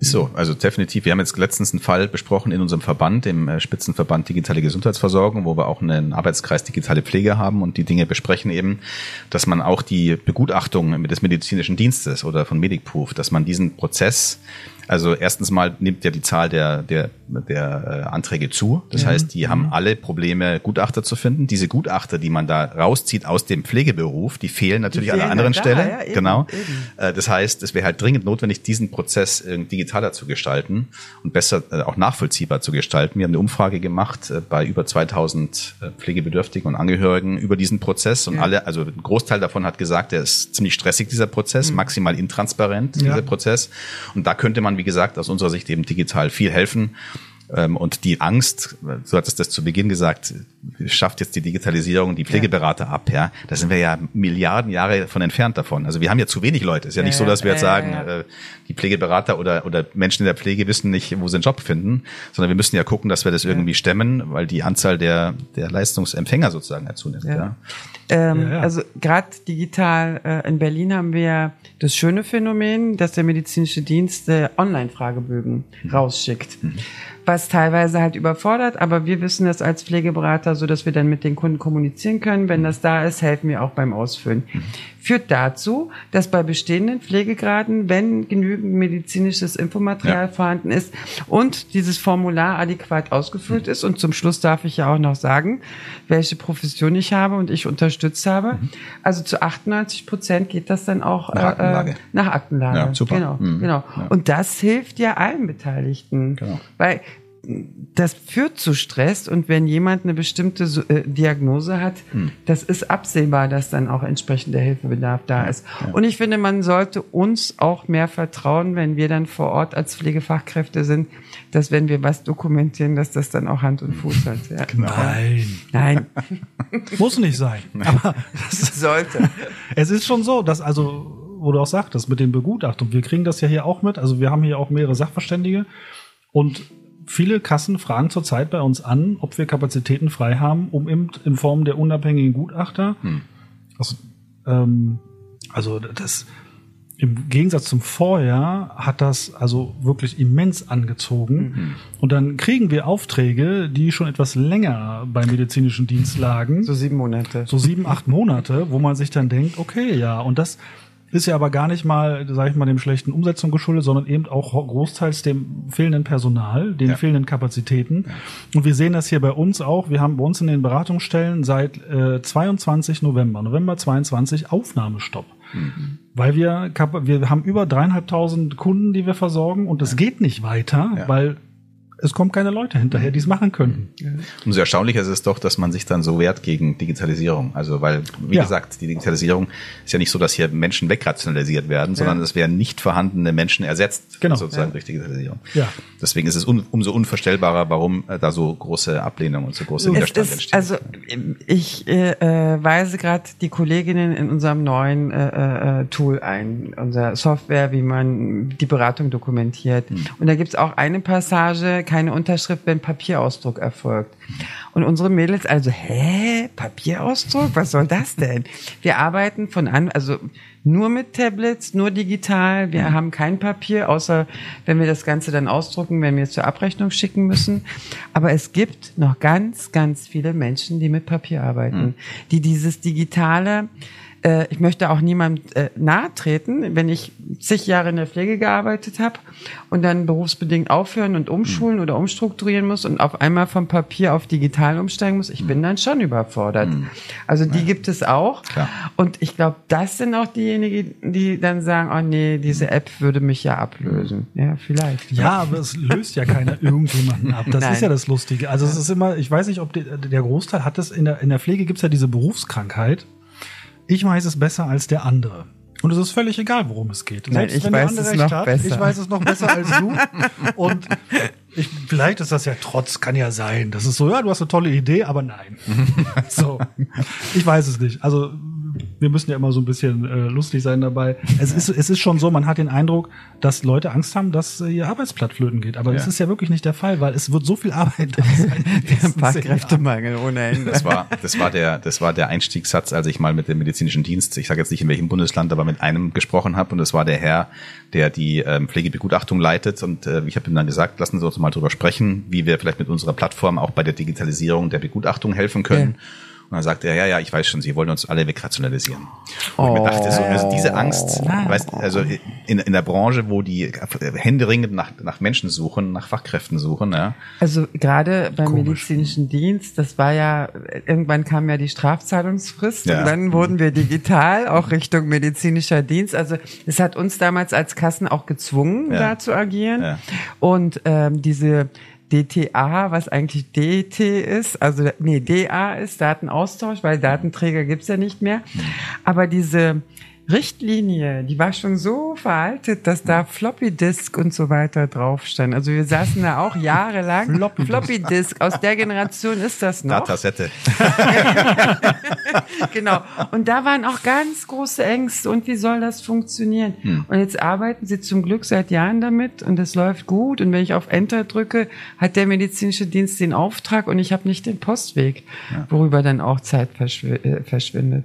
[SPEAKER 4] Ist so, also definitiv. Wir haben jetzt letztens einen Fall besprochen in unserem Verband, dem äh, Spitzenverband Digitale Gesundheitsversorgung, wo wir auch einen Arbeitskreis Digitale Pflege haben und die Dinge besprechen eben, dass man auch die Begutachtung des medizinischen Dienstes oder von Medicproof, dass man diesen Prozess also erstens mal nimmt ja die Zahl der, der, der äh, Anträge zu. Das mhm. heißt, die haben mhm. alle Probleme, Gutachter zu finden. Diese Gutachter, die man da rauszieht aus dem Pflegeberuf, die fehlen natürlich die fehlen an einer anderen da, Stelle. Ja, eben, genau. Eben. Äh, das heißt, es wäre halt dringend notwendig, diesen Prozess äh, digitaler zu gestalten und besser äh, auch nachvollziehbar zu gestalten. Wir haben eine Umfrage gemacht äh, bei über 2000 äh, Pflegebedürftigen und Angehörigen über diesen Prozess und ja. alle, also ein Großteil davon hat gesagt, der ist ziemlich stressig, dieser Prozess, mhm. maximal intransparent, ja. dieser Prozess. Und da könnte man wie gesagt, aus unserer Sicht eben digital viel helfen. Ähm, und die Angst, so hat es das zu Beginn gesagt, schafft jetzt die Digitalisierung die Pflegeberater ja. ab, ja. Da sind wir ja Milliarden Jahre von entfernt davon. Also wir haben ja zu wenig Leute. Es ist ja nicht so, dass wir jetzt sagen, äh, die Pflegeberater oder, oder Menschen in der Pflege wissen nicht, wo sie einen Job finden, sondern wir müssen ja gucken, dass wir das irgendwie stemmen, weil die Anzahl der, der Leistungsempfänger sozusagen ja zunimmt, ja.
[SPEAKER 1] Ähm, also gerade digital äh, in Berlin haben wir das schöne Phänomen, dass der medizinische Dienst äh, Online-Fragebögen mhm. rausschickt. Mhm was teilweise halt überfordert, aber wir wissen das als Pflegeberater so, dass wir dann mit den Kunden kommunizieren können. Wenn das da ist, helfen wir auch beim Ausfüllen. Mhm führt dazu, dass bei bestehenden Pflegegraden, wenn genügend medizinisches Infomaterial ja. vorhanden ist und dieses Formular adäquat ausgefüllt ist, und zum Schluss darf ich ja auch noch sagen, welche Profession ich habe und ich unterstützt habe. Mhm. Also zu 98 Prozent geht das dann auch nach Aktenlage. Äh, nach Aktenlage. Ja, super. Genau, mhm. genau. Ja. Und das hilft ja allen Beteiligten. Genau. Weil das führt zu Stress und wenn jemand eine bestimmte äh, Diagnose hat, hm. das ist absehbar, dass dann auch entsprechender Hilfebedarf da ist. Ja. Und ich finde, man sollte uns auch mehr vertrauen, wenn wir dann vor Ort als Pflegefachkräfte sind, dass wenn wir was dokumentieren, dass das dann auch Hand und Fuß hat.
[SPEAKER 3] Ja. Genau. Nein. Nein. [LAUGHS] Muss nicht sein. Aber das sollte. Es ist schon so, dass also, wo du auch sagtest, mit den Begutachtungen, wir kriegen das ja hier auch mit. Also wir haben hier auch mehrere Sachverständige und viele Kassen fragen zurzeit bei uns an, ob wir Kapazitäten frei haben, um in, in Form der unabhängigen Gutachter, hm. also, ähm, also das im Gegensatz zum Vorjahr hat das also wirklich immens angezogen. Mhm. Und dann kriegen wir Aufträge, die schon etwas länger beim medizinischen Dienst lagen.
[SPEAKER 1] So sieben Monate.
[SPEAKER 3] So sieben, acht Monate, wo man sich dann denkt, okay, ja, und das ist ja aber gar nicht mal, sage ich mal, dem schlechten Umsetzung geschuldet, sondern eben auch großteils dem fehlenden Personal, den ja. fehlenden Kapazitäten. Ja. Und wir sehen das hier bei uns auch. Wir haben bei uns in den Beratungsstellen seit äh, 22 November, November 22 Aufnahmestopp. Mhm. Weil wir, wir haben über dreieinhalbtausend Kunden, die wir versorgen und es ja. geht nicht weiter, weil es kommen keine Leute hinterher, die es machen können.
[SPEAKER 4] Umso erstaunlicher ist es doch, dass man sich dann so wehrt gegen Digitalisierung. Also, weil, wie ja. gesagt, die Digitalisierung ist ja nicht so, dass hier Menschen wegrationalisiert werden, sondern ja. es werden nicht vorhandene Menschen ersetzt, genau. sozusagen ja. durch Digitalisierung. Ja. Deswegen ist es un, umso unvorstellbarer, warum äh, da so große Ablehnung und so große Widerstand ist, entsteht.
[SPEAKER 1] Also, ich äh, äh weise gerade die Kolleginnen in unserem neuen äh, äh, Tool ein, unser Software, wie man die Beratung dokumentiert. Hm. Und da gibt's auch eine Passage, keine Unterschrift, wenn Papierausdruck erfolgt. Und unsere Mädels also, hä, Papierausdruck? Was soll das denn? Wir arbeiten von an, also nur mit Tablets, nur digital. Wir haben kein Papier, außer wenn wir das Ganze dann ausdrucken, wenn wir es zur Abrechnung schicken müssen. Aber es gibt noch ganz, ganz viele Menschen, die mit Papier arbeiten, mhm. die dieses digitale äh, ich möchte auch niemandem äh, nahe treten, wenn ich zig Jahre in der Pflege gearbeitet habe und dann berufsbedingt aufhören und umschulen mhm. oder umstrukturieren muss und auf einmal vom Papier auf digital umsteigen muss. Ich mhm. bin dann schon überfordert. Mhm. Also die ja. gibt es auch. Klar. Und ich glaube, das sind auch diejenigen, die dann sagen, oh nee, diese App würde mich ja ablösen. Ja, vielleicht.
[SPEAKER 3] Ja, aber es löst ja keiner [LAUGHS] irgendjemanden ab. Das Nein. ist ja das Lustige. Also es ist immer, ich weiß nicht, ob die, der Großteil hat es in der, in der Pflege gibt's ja diese Berufskrankheit. Ich weiß es besser als der andere. Und es ist völlig egal, worum es geht.
[SPEAKER 1] Nein, ich weiß es noch hat, besser.
[SPEAKER 3] Ich weiß es noch besser als du. Und ich, vielleicht ist das ja Trotz, kann ja sein. Das ist so, ja, du hast eine tolle Idee, aber nein. [LAUGHS] so. Ich weiß es nicht. Also wir müssen ja immer so ein bisschen äh, lustig sein dabei. Es ist, es ist schon so, man hat den Eindruck, dass Leute Angst haben, dass äh, ihr Arbeitsplatz flöten geht. Aber ja. das ist ja wirklich nicht der Fall, weil es wird so viel Arbeit da sein. [LAUGHS]
[SPEAKER 1] Fachkräftemangel ohne Ende.
[SPEAKER 4] Das war, das war der, das war der Einstiegssatz, als ich mal mit dem medizinischen Dienst, ich sage jetzt nicht in welchem Bundesland, aber mit einem gesprochen habe. Und das war der Herr, der die ähm, Pflegebegutachtung leitet. Und äh, ich habe ihm dann gesagt, lassen Sie uns mal drüber sprechen, wie wir vielleicht mit unserer Plattform auch bei der Digitalisierung der Begutachtung helfen können. Ja. Und dann sagte er, ja, ja, ich weiß schon, sie wollen uns alle wegrationalisieren. Und oh. ich mir dachte so, also diese Angst, oh. weißt, also in, in der Branche, wo die händeringend nach, nach Menschen suchen, nach Fachkräften suchen, ja.
[SPEAKER 1] Also gerade beim Komisch. medizinischen Dienst, das war ja, irgendwann kam ja die Strafzahlungsfrist ja. und dann wurden wir digital, auch Richtung medizinischer Dienst. Also es hat uns damals als Kassen auch gezwungen, ja. da zu agieren. Ja. Und ähm, diese DTA, was eigentlich DT ist, also nee, DA ist Datenaustausch, weil Datenträger gibt's ja nicht mehr. Aber diese Richtlinie, die war schon so veraltet, dass da Floppy Disk und so weiter drauf stand. Also wir saßen da auch jahrelang. Floppy, Floppy Disk. Aus der Generation ist das noch.
[SPEAKER 4] Datasette. [LAUGHS]
[SPEAKER 1] genau. Und da waren auch ganz große Ängste. Und wie soll das funktionieren? Hm. Und jetzt arbeiten sie zum Glück seit Jahren damit und es läuft gut. Und wenn ich auf Enter drücke, hat der medizinische Dienst den Auftrag und ich habe nicht den Postweg, ja. worüber dann auch Zeit äh, verschwindet.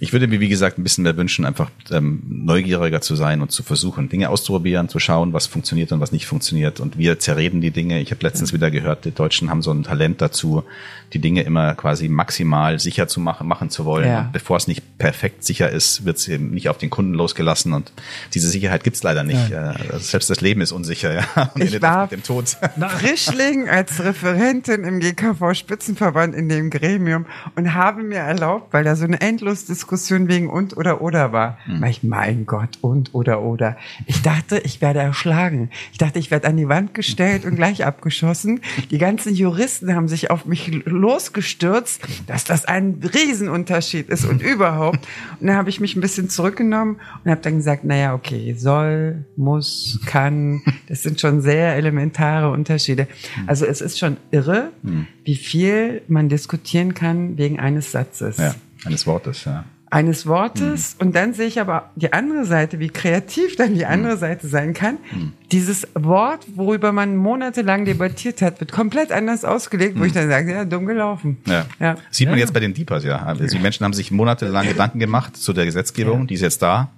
[SPEAKER 4] Ich würde mir, wie gesagt, ein bisschen mehr wünschen, einfach ähm, neugieriger zu sein und zu versuchen, Dinge auszuprobieren, zu schauen, was funktioniert und was nicht funktioniert. Und wir zerreden die Dinge. Ich habe letztens wieder gehört, die Deutschen haben so ein Talent dazu, die Dinge immer quasi maximal sicher zu machen, machen zu wollen. Ja. bevor es nicht perfekt sicher ist, wird es eben nicht auf den Kunden losgelassen. Und diese Sicherheit gibt's leider nicht. Ja. Also selbst das Leben ist unsicher. Ja? [LAUGHS]
[SPEAKER 1] Und ich war mit dem Tod. [LAUGHS] Frischling als Referentin im GKV-Spitzenverband in dem Gremium und habe mir erlaubt, weil da so eine endlos Diskussion wegen und oder oder war. Hm. Ich, mein Gott, und oder oder. Ich dachte, ich werde erschlagen. Ich dachte, ich werde an die Wand gestellt und gleich abgeschossen. Die ganzen Juristen haben sich auf mich losgestürzt, dass das ein Riesenunterschied ist und [LAUGHS] überhaupt. Und dann habe ich mich ein bisschen zurückgenommen und habe dann gesagt, naja, okay, soll, muss, kann, das sind schon sehr elementare Unterschiede. Also es ist schon irre, hm. wie viel man diskutieren kann wegen eines Satzes.
[SPEAKER 4] Ja, eines Wortes, ja
[SPEAKER 1] eines Wortes mhm. und dann sehe ich aber die andere Seite, wie kreativ dann die andere mhm. Seite sein kann. Mhm. Dieses Wort, worüber man monatelang debattiert hat, wird komplett anders ausgelegt, wo ich dann sage, ja, dumm gelaufen.
[SPEAKER 4] Ja. ja. Sieht man ja. jetzt bei den Deepers, ja. Also die Menschen haben sich monatelang Gedanken gemacht zu der Gesetzgebung, ja. die ist jetzt da.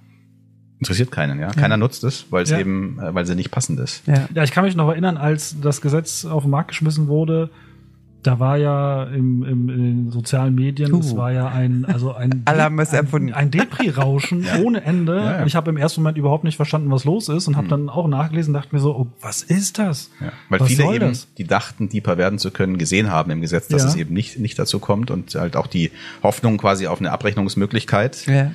[SPEAKER 4] Interessiert keinen, ja. Keiner nutzt es, weil es eben, äh, weil sie nicht passend ist.
[SPEAKER 3] Ja. ja, ich kann mich noch erinnern, als das Gesetz auf den Markt geschmissen wurde, da war ja im, im, in den sozialen Medien, uh. es war ja ein, also ein, [LAUGHS]
[SPEAKER 1] Alarm ist
[SPEAKER 3] ein, ein Depri-Rauschen [LAUGHS] ja. ohne Ende. Ja, ja. Ich habe im ersten Moment überhaupt nicht verstanden, was los ist und habe hm. dann auch nachgelesen und dachte mir so, oh, was ist das?
[SPEAKER 4] Weil was viele eben, das? die dachten, Deeper werden zu können, gesehen haben im Gesetz, dass es eben nicht, nicht dazu kommt und halt auch die Hoffnung quasi auf eine Abrechnungsmöglichkeit. Ja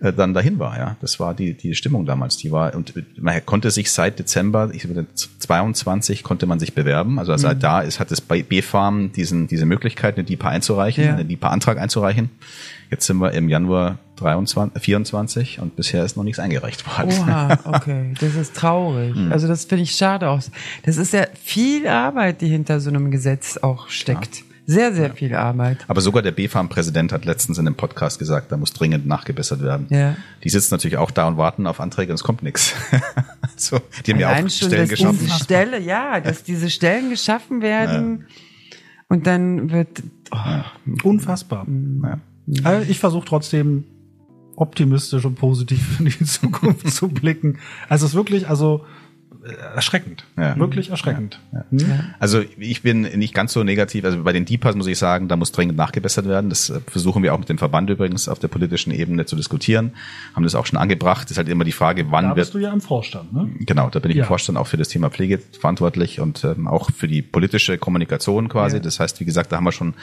[SPEAKER 4] äh, dann dahin war. Ja, das war die die Stimmung damals. Die war und man konnte sich seit Dezember, ich würde 22 konnte man sich bewerben. Also seit mhm. da ist hat es bei B-Farm diesen diese Möglichkeit, eine DIPA einzureichen, ja. einen DIPA-Antrag einzureichen. Jetzt sind wir im Januar 23, 24 und bisher ist noch nichts eingereicht worden.
[SPEAKER 1] Oha, [LAUGHS] okay, das ist traurig. Mhm. Also das finde ich schade aus. Das ist ja viel Arbeit, die hinter so einem Gesetz auch steckt. Ja. Sehr, sehr ja. viel Arbeit.
[SPEAKER 4] Aber sogar der B-Farm-Präsident hat letztens in einem Podcast gesagt, da muss dringend nachgebessert werden. Ja. Die sitzen natürlich auch da und warten auf Anträge und es kommt nichts. [LAUGHS] so, die haben
[SPEAKER 1] Allein
[SPEAKER 4] ja auch
[SPEAKER 1] schon,
[SPEAKER 4] Stellen
[SPEAKER 1] dass
[SPEAKER 4] geschaffen.
[SPEAKER 1] Diese Stelle, ja, dass diese Stellen geschaffen werden ja. und dann wird
[SPEAKER 3] oh. unfassbar. Ja. Also ich versuche trotzdem optimistisch und positiv in die [LAUGHS] Zukunft zu blicken. Also es ist wirklich, also erschreckend. Ja. Wirklich erschreckend. Ja.
[SPEAKER 4] Hm? Also ich bin nicht ganz so negativ. Also bei den Deepers muss ich sagen, da muss dringend nachgebessert werden. Das äh, versuchen wir auch mit dem Verband übrigens auf der politischen Ebene zu diskutieren. Haben das auch schon angebracht. Das ist halt immer die Frage, wann
[SPEAKER 3] da bist wird. du ja im Vorstand, ne?
[SPEAKER 4] Genau, da bin ich ja. im Vorstand auch für das Thema Pflege verantwortlich und ähm, auch für die politische Kommunikation quasi. Ja. Das heißt, wie gesagt, da haben wir schon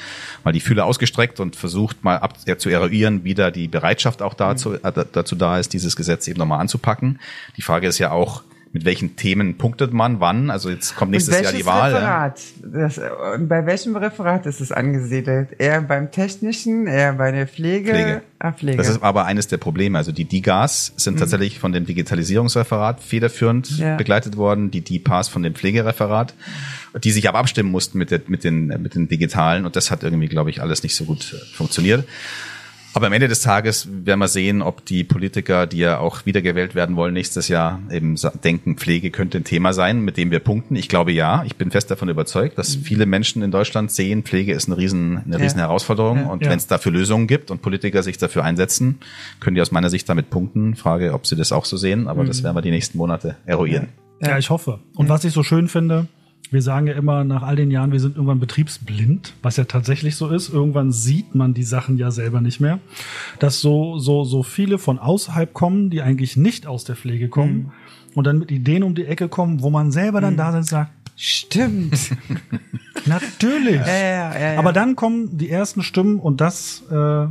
[SPEAKER 4] mal die Fühler ausgestreckt und versucht mal ab, ja, zu eruieren, wie da die Bereitschaft auch dazu, mhm. äh, dazu da ist, dieses Gesetz eben nochmal anzupacken. Die Frage ist ja auch, mit welchen Themen punktet man wann? Also jetzt kommt nächstes Jahr die Wahl.
[SPEAKER 1] Referat? Das, bei welchem Referat ist es angesiedelt? Eher beim Technischen, eher bei der Pflege?
[SPEAKER 4] Pflege. Ah, Pflege. Das ist aber eines der Probleme. Also die DIGAs sind mhm. tatsächlich von dem Digitalisierungsreferat federführend ja. begleitet worden, die DIPAs von dem Pflegereferat, die sich aber abstimmen mussten mit, der, mit, den, mit den Digitalen und das hat irgendwie, glaube ich, alles nicht so gut äh, funktioniert. Aber am Ende des Tages werden wir sehen, ob die Politiker, die ja auch wiedergewählt werden wollen nächstes Jahr, eben denken, Pflege könnte ein Thema sein, mit dem wir punkten. Ich glaube ja. Ich bin fest davon überzeugt, dass mhm. viele Menschen in Deutschland sehen, Pflege ist eine riesen, eine riesen ja. Herausforderung. Ja. Und ja. wenn es dafür Lösungen gibt und Politiker sich dafür einsetzen, können die aus meiner Sicht damit punkten. Frage, ob sie das auch so sehen. Aber mhm. das werden wir die nächsten Monate eruieren.
[SPEAKER 3] Ja, ich hoffe. Und was ich so schön finde, wir sagen ja immer nach all den Jahren, wir sind irgendwann betriebsblind, was ja tatsächlich so ist. Irgendwann sieht man die Sachen ja selber nicht mehr. Dass so, so, so viele von außerhalb kommen, die eigentlich nicht aus der Pflege kommen mhm. und dann mit Ideen um die Ecke kommen, wo man selber dann mhm. da sitzt und sagt,
[SPEAKER 1] Stimmt. [LAUGHS]
[SPEAKER 3] Natürlich. Ja, ja, ja, Aber dann kommen die ersten Stimmen und das äh,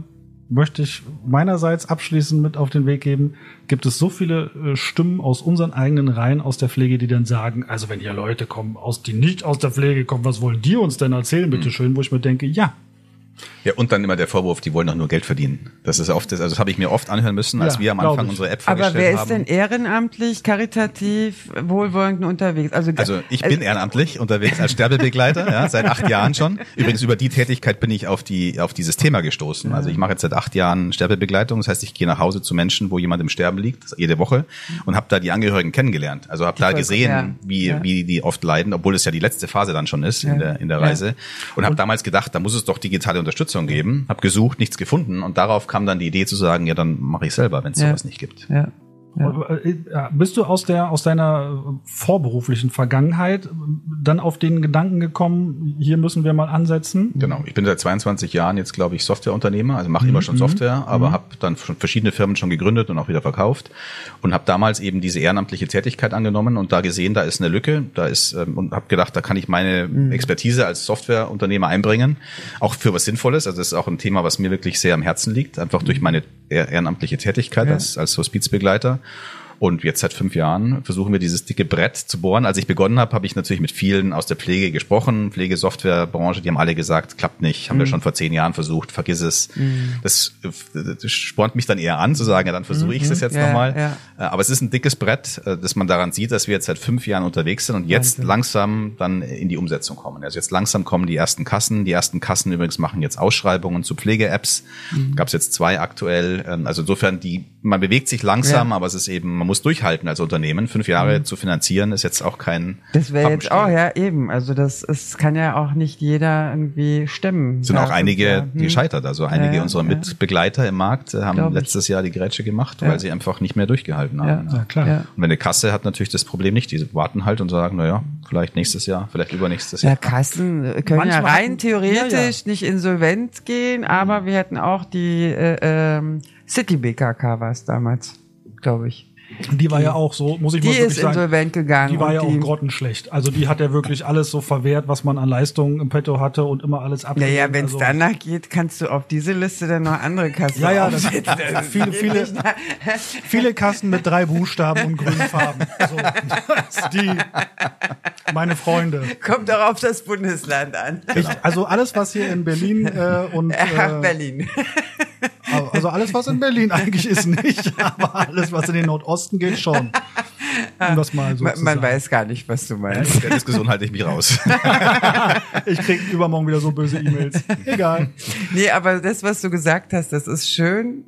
[SPEAKER 3] möchte ich meinerseits abschließend mit auf den Weg geben. Gibt es so viele äh, Stimmen aus unseren eigenen Reihen aus der Pflege, die dann sagen, also wenn hier Leute kommen, aus die nicht aus der Pflege kommen, was wollen die uns denn erzählen, bitteschön, wo ich mir denke, ja,
[SPEAKER 4] ja, und dann immer der Vorwurf, die wollen doch nur Geld verdienen. Das ist oft das, also das habe ich mir oft anhören müssen, als ja, wir am Anfang unsere App vorgestellt haben.
[SPEAKER 1] Aber wer ist denn ehrenamtlich, karitativ, wohlwollend unterwegs?
[SPEAKER 4] Also, also ich bin ehrenamtlich unterwegs als Sterbebegleiter, ja, seit acht Jahren schon. Übrigens über die Tätigkeit bin ich auf die auf dieses Thema gestoßen. Also ich mache jetzt seit acht Jahren Sterbebegleitung. Das heißt, ich gehe nach Hause zu Menschen, wo jemand im Sterben liegt, jede Woche, und habe da die Angehörigen kennengelernt. Also habe da gesehen, ja. wie ja. wie die oft leiden, obwohl es ja die letzte Phase dann schon ist in der in der Reise. Und habe damals gedacht, da muss es doch digitale Unterstützung geben, habe gesucht, nichts gefunden und darauf kam dann die Idee zu sagen, ja, dann mache ich selber, wenn es ja. sowas nicht gibt.
[SPEAKER 3] Ja. Äh, ja. Bist du aus der aus deiner vorberuflichen Vergangenheit dann auf den Gedanken gekommen, hier müssen wir mal ansetzen?
[SPEAKER 4] Genau, ich bin seit 22 Jahren jetzt glaube ich Softwareunternehmer, also mache mhm. immer schon Software, aber mhm. habe dann schon verschiedene Firmen schon gegründet und auch wieder verkauft und habe damals eben diese ehrenamtliche Tätigkeit angenommen und da gesehen, da ist eine Lücke, da ist ähm, und habe gedacht, da kann ich meine mhm. Expertise als Softwareunternehmer einbringen, auch für was Sinnvolles. Also das ist auch ein Thema, was mir wirklich sehr am Herzen liegt, einfach durch mhm. meine ehrenamtliche Tätigkeit ja. als als Hospizbegleiter. Und jetzt seit fünf Jahren versuchen wir dieses dicke Brett zu bohren. Als ich begonnen habe, habe ich natürlich mit vielen aus der Pflege gesprochen, Pflegesoftwarebranche, die haben alle gesagt, klappt nicht, haben mhm. wir schon vor zehn Jahren versucht, vergiss es. Mhm. Das, das, spornt mich dann eher an zu sagen, ja, dann versuche ich es mhm. jetzt ja, nochmal. Ja. Äh, aber es ist ein dickes Brett, äh, dass man daran sieht, dass wir jetzt seit fünf Jahren unterwegs sind und jetzt Wahnsinn. langsam dann in die Umsetzung kommen. Also jetzt langsam kommen die ersten Kassen. Die ersten Kassen übrigens machen jetzt Ausschreibungen zu Pflege-Apps. Mhm. Gab es jetzt zwei aktuell. Ähm, also insofern, die, man bewegt sich langsam, ja. aber es ist eben, man muss durchhalten als Unternehmen. Fünf Jahre mhm. zu finanzieren ist jetzt auch kein.
[SPEAKER 1] Das wäre jetzt auch, ja, eben. Also das es kann ja auch nicht jeder irgendwie stemmen.
[SPEAKER 4] Es sind auch einige ja. hm. gescheitert. Also einige ja, unserer Mitbegleiter im Markt äh, haben Glaub letztes ich. Jahr die Grätsche gemacht, weil sie einfach nicht mehr durchgehalten haben.
[SPEAKER 3] Ja, klar. Und
[SPEAKER 4] wenn eine Kasse hat natürlich das Problem nicht. Die warten halt und sagen, na ja, vielleicht nächstes Jahr, vielleicht übernächstes Jahr.
[SPEAKER 1] Ja, Kassen können Manchmal ja rein theoretisch nicht insolvent gehen, aber wir hätten auch die äh, ähm, City BKK war es damals, glaube ich.
[SPEAKER 3] Die war die, ja auch so, muss ich mal
[SPEAKER 1] sagen. Die ist insolvent gegangen.
[SPEAKER 3] Die war ja auch grottenschlecht. Also die hat ja wirklich alles so verwehrt, was man an Leistungen im Petto hatte und immer alles ab.
[SPEAKER 1] Naja, wenn es also, danach geht, kannst du auf diese Liste dann noch andere Kassen
[SPEAKER 3] Ja, ja, das, [LAUGHS] viele, viele, [LAUGHS] viele Kassen mit drei Buchstaben und grünen Farben. So, die, meine Freunde.
[SPEAKER 1] Kommt doch auf das Bundesland an.
[SPEAKER 3] Ich, also alles, was hier in Berlin äh, und äh,
[SPEAKER 1] Ach, Berlin.
[SPEAKER 3] Also alles, was in Berlin eigentlich ist, nicht. [LAUGHS] Aber alles, was in den Nordosten geht, schon.
[SPEAKER 1] Um das mal so man, zu man sagen. weiß gar nicht, was du meinst.
[SPEAKER 4] In der Diskussion halte ich mich raus. [LAUGHS]
[SPEAKER 3] ich kriege übermorgen wieder so böse E-Mails. Egal.
[SPEAKER 1] Nee, aber das, was du gesagt hast, das ist schön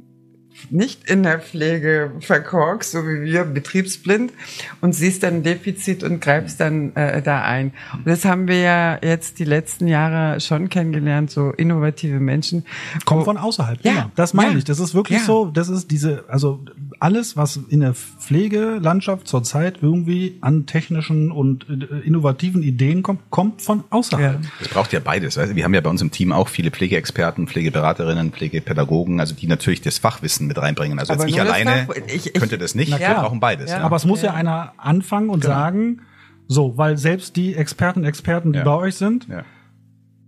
[SPEAKER 1] nicht in der Pflege verkorkst, so wie wir, betriebsblind, und siehst dann ein Defizit und greifst dann äh, da ein. Und das haben wir ja jetzt die letzten Jahre schon kennengelernt, so innovative Menschen.
[SPEAKER 3] Kommt von außerhalb, ja, immer. Das meine ja, ich. Das ist wirklich ja. so, das ist diese, also alles, was in der Pflegelandschaft zurzeit irgendwie an technischen und äh, innovativen Ideen kommt, kommt von außerhalb.
[SPEAKER 4] Es braucht ja beides. Wir haben ja bei uns im Team auch viele Pflegeexperten, Pflegeberaterinnen, Pflegepädagogen, also die natürlich das Fachwissen mit reinbringen. Also jetzt ich alleine ich, ich, könnte das nicht. Wir brauchen beides.
[SPEAKER 3] Ja. Aber es muss ja, einer anfangen und genau. sagen, so, weil selbst die Experten, Experten, die bei euch sind,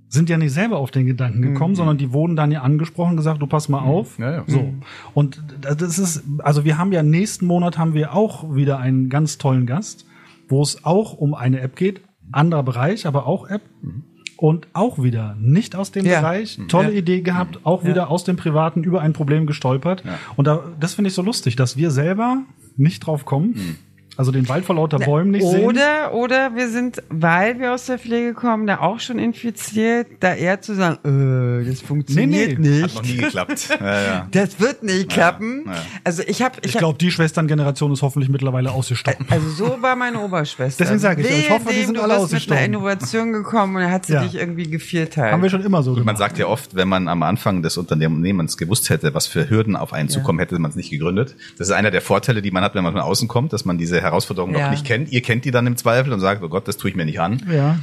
[SPEAKER 3] sind ja nicht selber auf den Gedanken gekommen, mhm. sondern die wurden dann ja angesprochen, gesagt, du pass mal mhm. auf. Ja, ja. So. Mhm. Und das ist, also wir haben ja nächsten Monat haben wir auch wieder einen ganz tollen Gast, wo es auch um eine App geht, anderer Bereich, aber auch App. Mhm. Und auch wieder nicht aus dem ja. Bereich, mhm. tolle ja. Idee gehabt, auch wieder aus dem Privaten über ein Problem gestolpert. Und da, das finde ich so lustig, dass wir selber nicht drauf kommen. Also den Wald vor lauter Bäumen nicht
[SPEAKER 1] oder,
[SPEAKER 3] sehen.
[SPEAKER 1] Oder, oder wir sind, weil wir aus der Pflege kommen, da auch schon infiziert, da eher zu sagen, äh, das funktioniert nee, nee. nicht. Hat
[SPEAKER 4] noch nie geklappt. [LAUGHS]
[SPEAKER 1] ja, ja. Das wird nicht klappen. Ja, also ich habe,
[SPEAKER 3] ich, ich glaube, die Schwesterngeneration ist hoffentlich mittlerweile ausgestorben.
[SPEAKER 1] Also so war meine Oberschwester.
[SPEAKER 3] Deswegen sage ich, ich hoffe, die sind alle ausgestorben. Mit einer
[SPEAKER 1] Innovation gekommen und er hat sie dich irgendwie geviert
[SPEAKER 3] halt. Haben wir schon immer so
[SPEAKER 4] und gemacht. Man sagt ja oft, wenn man am Anfang des Unternehmens gewusst hätte, was für Hürden auf einen zukommen, hätte man es nicht gegründet. Das ist einer der Vorteile, die man hat, wenn man von außen kommt, dass man diese Herausforderungen noch nicht kennt. Ihr kennt die dann im Zweifel und sagt, oh Gott, das tue ich mir nicht an.
[SPEAKER 3] Ja.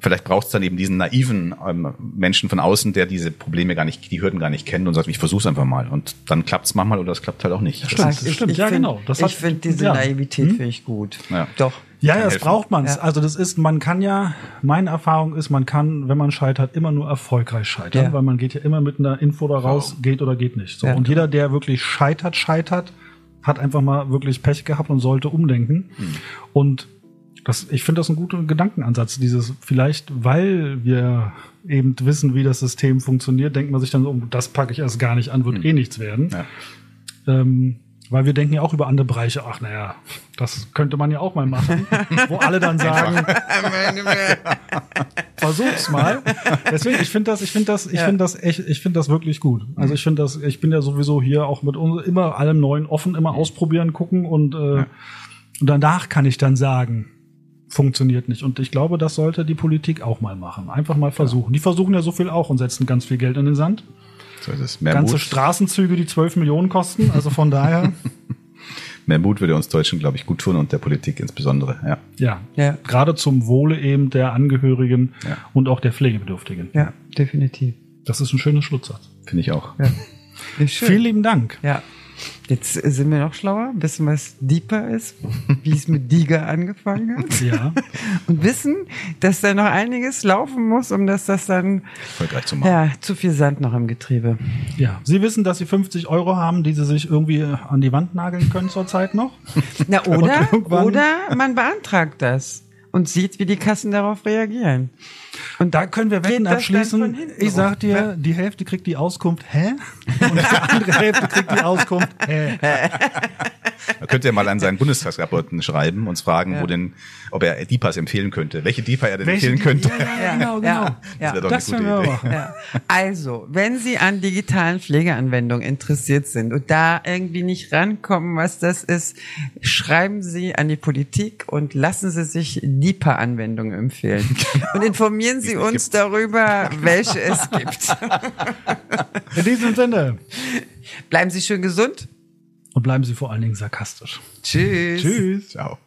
[SPEAKER 4] Vielleicht braucht es dann eben diesen naiven ähm, Menschen von außen, der diese Probleme gar nicht, die Hürden gar nicht kennt und sagt, ich versuch's einfach mal. Und dann klappt's manchmal oder es klappt halt auch nicht.
[SPEAKER 3] Das stimmt, das stimmt. Ich, ja, find, genau.
[SPEAKER 1] Das ich finde diese ja. Naivität hm? finde ich gut.
[SPEAKER 3] Ja. Doch. Ja, ja, das braucht man. Ja. Also das ist, man kann ja, meine Erfahrung ist, man kann, wenn man scheitert, immer nur erfolgreich scheitern, ja. weil man geht ja immer mit einer Info da raus, geht oder geht nicht. So. Und jeder, der wirklich scheitert, scheitert, hat einfach mal wirklich Pech gehabt und sollte umdenken. Mhm. Und das, ich finde das ein guter Gedankenansatz. Dieses vielleicht, weil wir eben wissen, wie das System funktioniert, denkt man sich dann so, das packe ich erst gar nicht an, wird mhm. eh nichts werden. Ja. Ähm, weil wir denken ja auch über andere Bereiche, ach naja, das könnte man ja auch mal machen, [LAUGHS] wo alle dann sagen, versuch's mal. Deswegen, ich finde das, ich finde das, ich ja. finde das echt, ich finde das wirklich gut. Also ich finde das, ich bin ja sowieso hier auch mit uns immer allem Neuen offen, immer ausprobieren, gucken und, äh, ja. und danach kann ich dann sagen, funktioniert nicht. Und ich glaube, das sollte die Politik auch mal machen. Einfach mal versuchen. Die versuchen ja so viel auch und setzen ganz viel Geld in den Sand. So ist es. Mehr Ganze Mut. Straßenzüge, die 12 Millionen kosten. Also von daher. [LAUGHS]
[SPEAKER 4] Mehr Mut würde uns Deutschen, glaube ich, gut tun und der Politik insbesondere. Ja.
[SPEAKER 3] Ja. ja. Gerade zum Wohle eben der Angehörigen ja. und auch der Pflegebedürftigen.
[SPEAKER 1] Ja, definitiv.
[SPEAKER 3] Das ist ein schöner Schlusssatz.
[SPEAKER 4] Finde ich auch.
[SPEAKER 3] Ja. [LAUGHS] Vielen lieben Dank.
[SPEAKER 1] Ja. Jetzt sind wir noch schlauer, wissen, was Deeper ist, wie es mit Diga angefangen hat.
[SPEAKER 3] Ja. [LAUGHS]
[SPEAKER 1] Und wissen, dass da noch einiges laufen muss, um dass das dann
[SPEAKER 4] erfolgreich zu machen.
[SPEAKER 1] Ja, zu viel Sand noch im Getriebe.
[SPEAKER 3] Ja. Sie wissen, dass Sie 50 Euro haben, die Sie sich irgendwie an die Wand nageln können zurzeit noch. [LAUGHS]
[SPEAKER 1] Na, [LAUGHS] oder, oder man beantragt das und sieht, wie die Kassen darauf reagieren.
[SPEAKER 3] Und da können wir Wetten abschließen. Ich sag dir, die Hälfte kriegt die Auskunft, hä? Und die andere Hälfte kriegt die Auskunft, hä? [LAUGHS]
[SPEAKER 4] Da könnt ihr mal an seinen Bundestagsabgeordneten schreiben und fragen, ja. wo denn, ob er DIPAs empfehlen könnte. Welche DIPA er denn Welche empfehlen könnte. Ja,
[SPEAKER 1] ja, genau, genau. Ja. Das wäre doch das eine gute Idee. Also, wenn Sie an digitalen Pflegeanwendungen interessiert sind und da irgendwie nicht rankommen, was das ist, schreiben Sie an die Politik und lassen Sie sich DIPA-Anwendungen empfehlen. Genau. [LAUGHS] Und informieren Sie uns gibt. darüber, [LAUGHS] welche es gibt. [LAUGHS]
[SPEAKER 3] In diesem Sinne.
[SPEAKER 1] Bleiben Sie schön gesund.
[SPEAKER 3] Und bleiben Sie vor allen Dingen sarkastisch.
[SPEAKER 1] Tschüss.
[SPEAKER 3] Tschüss.
[SPEAKER 4] Ciao.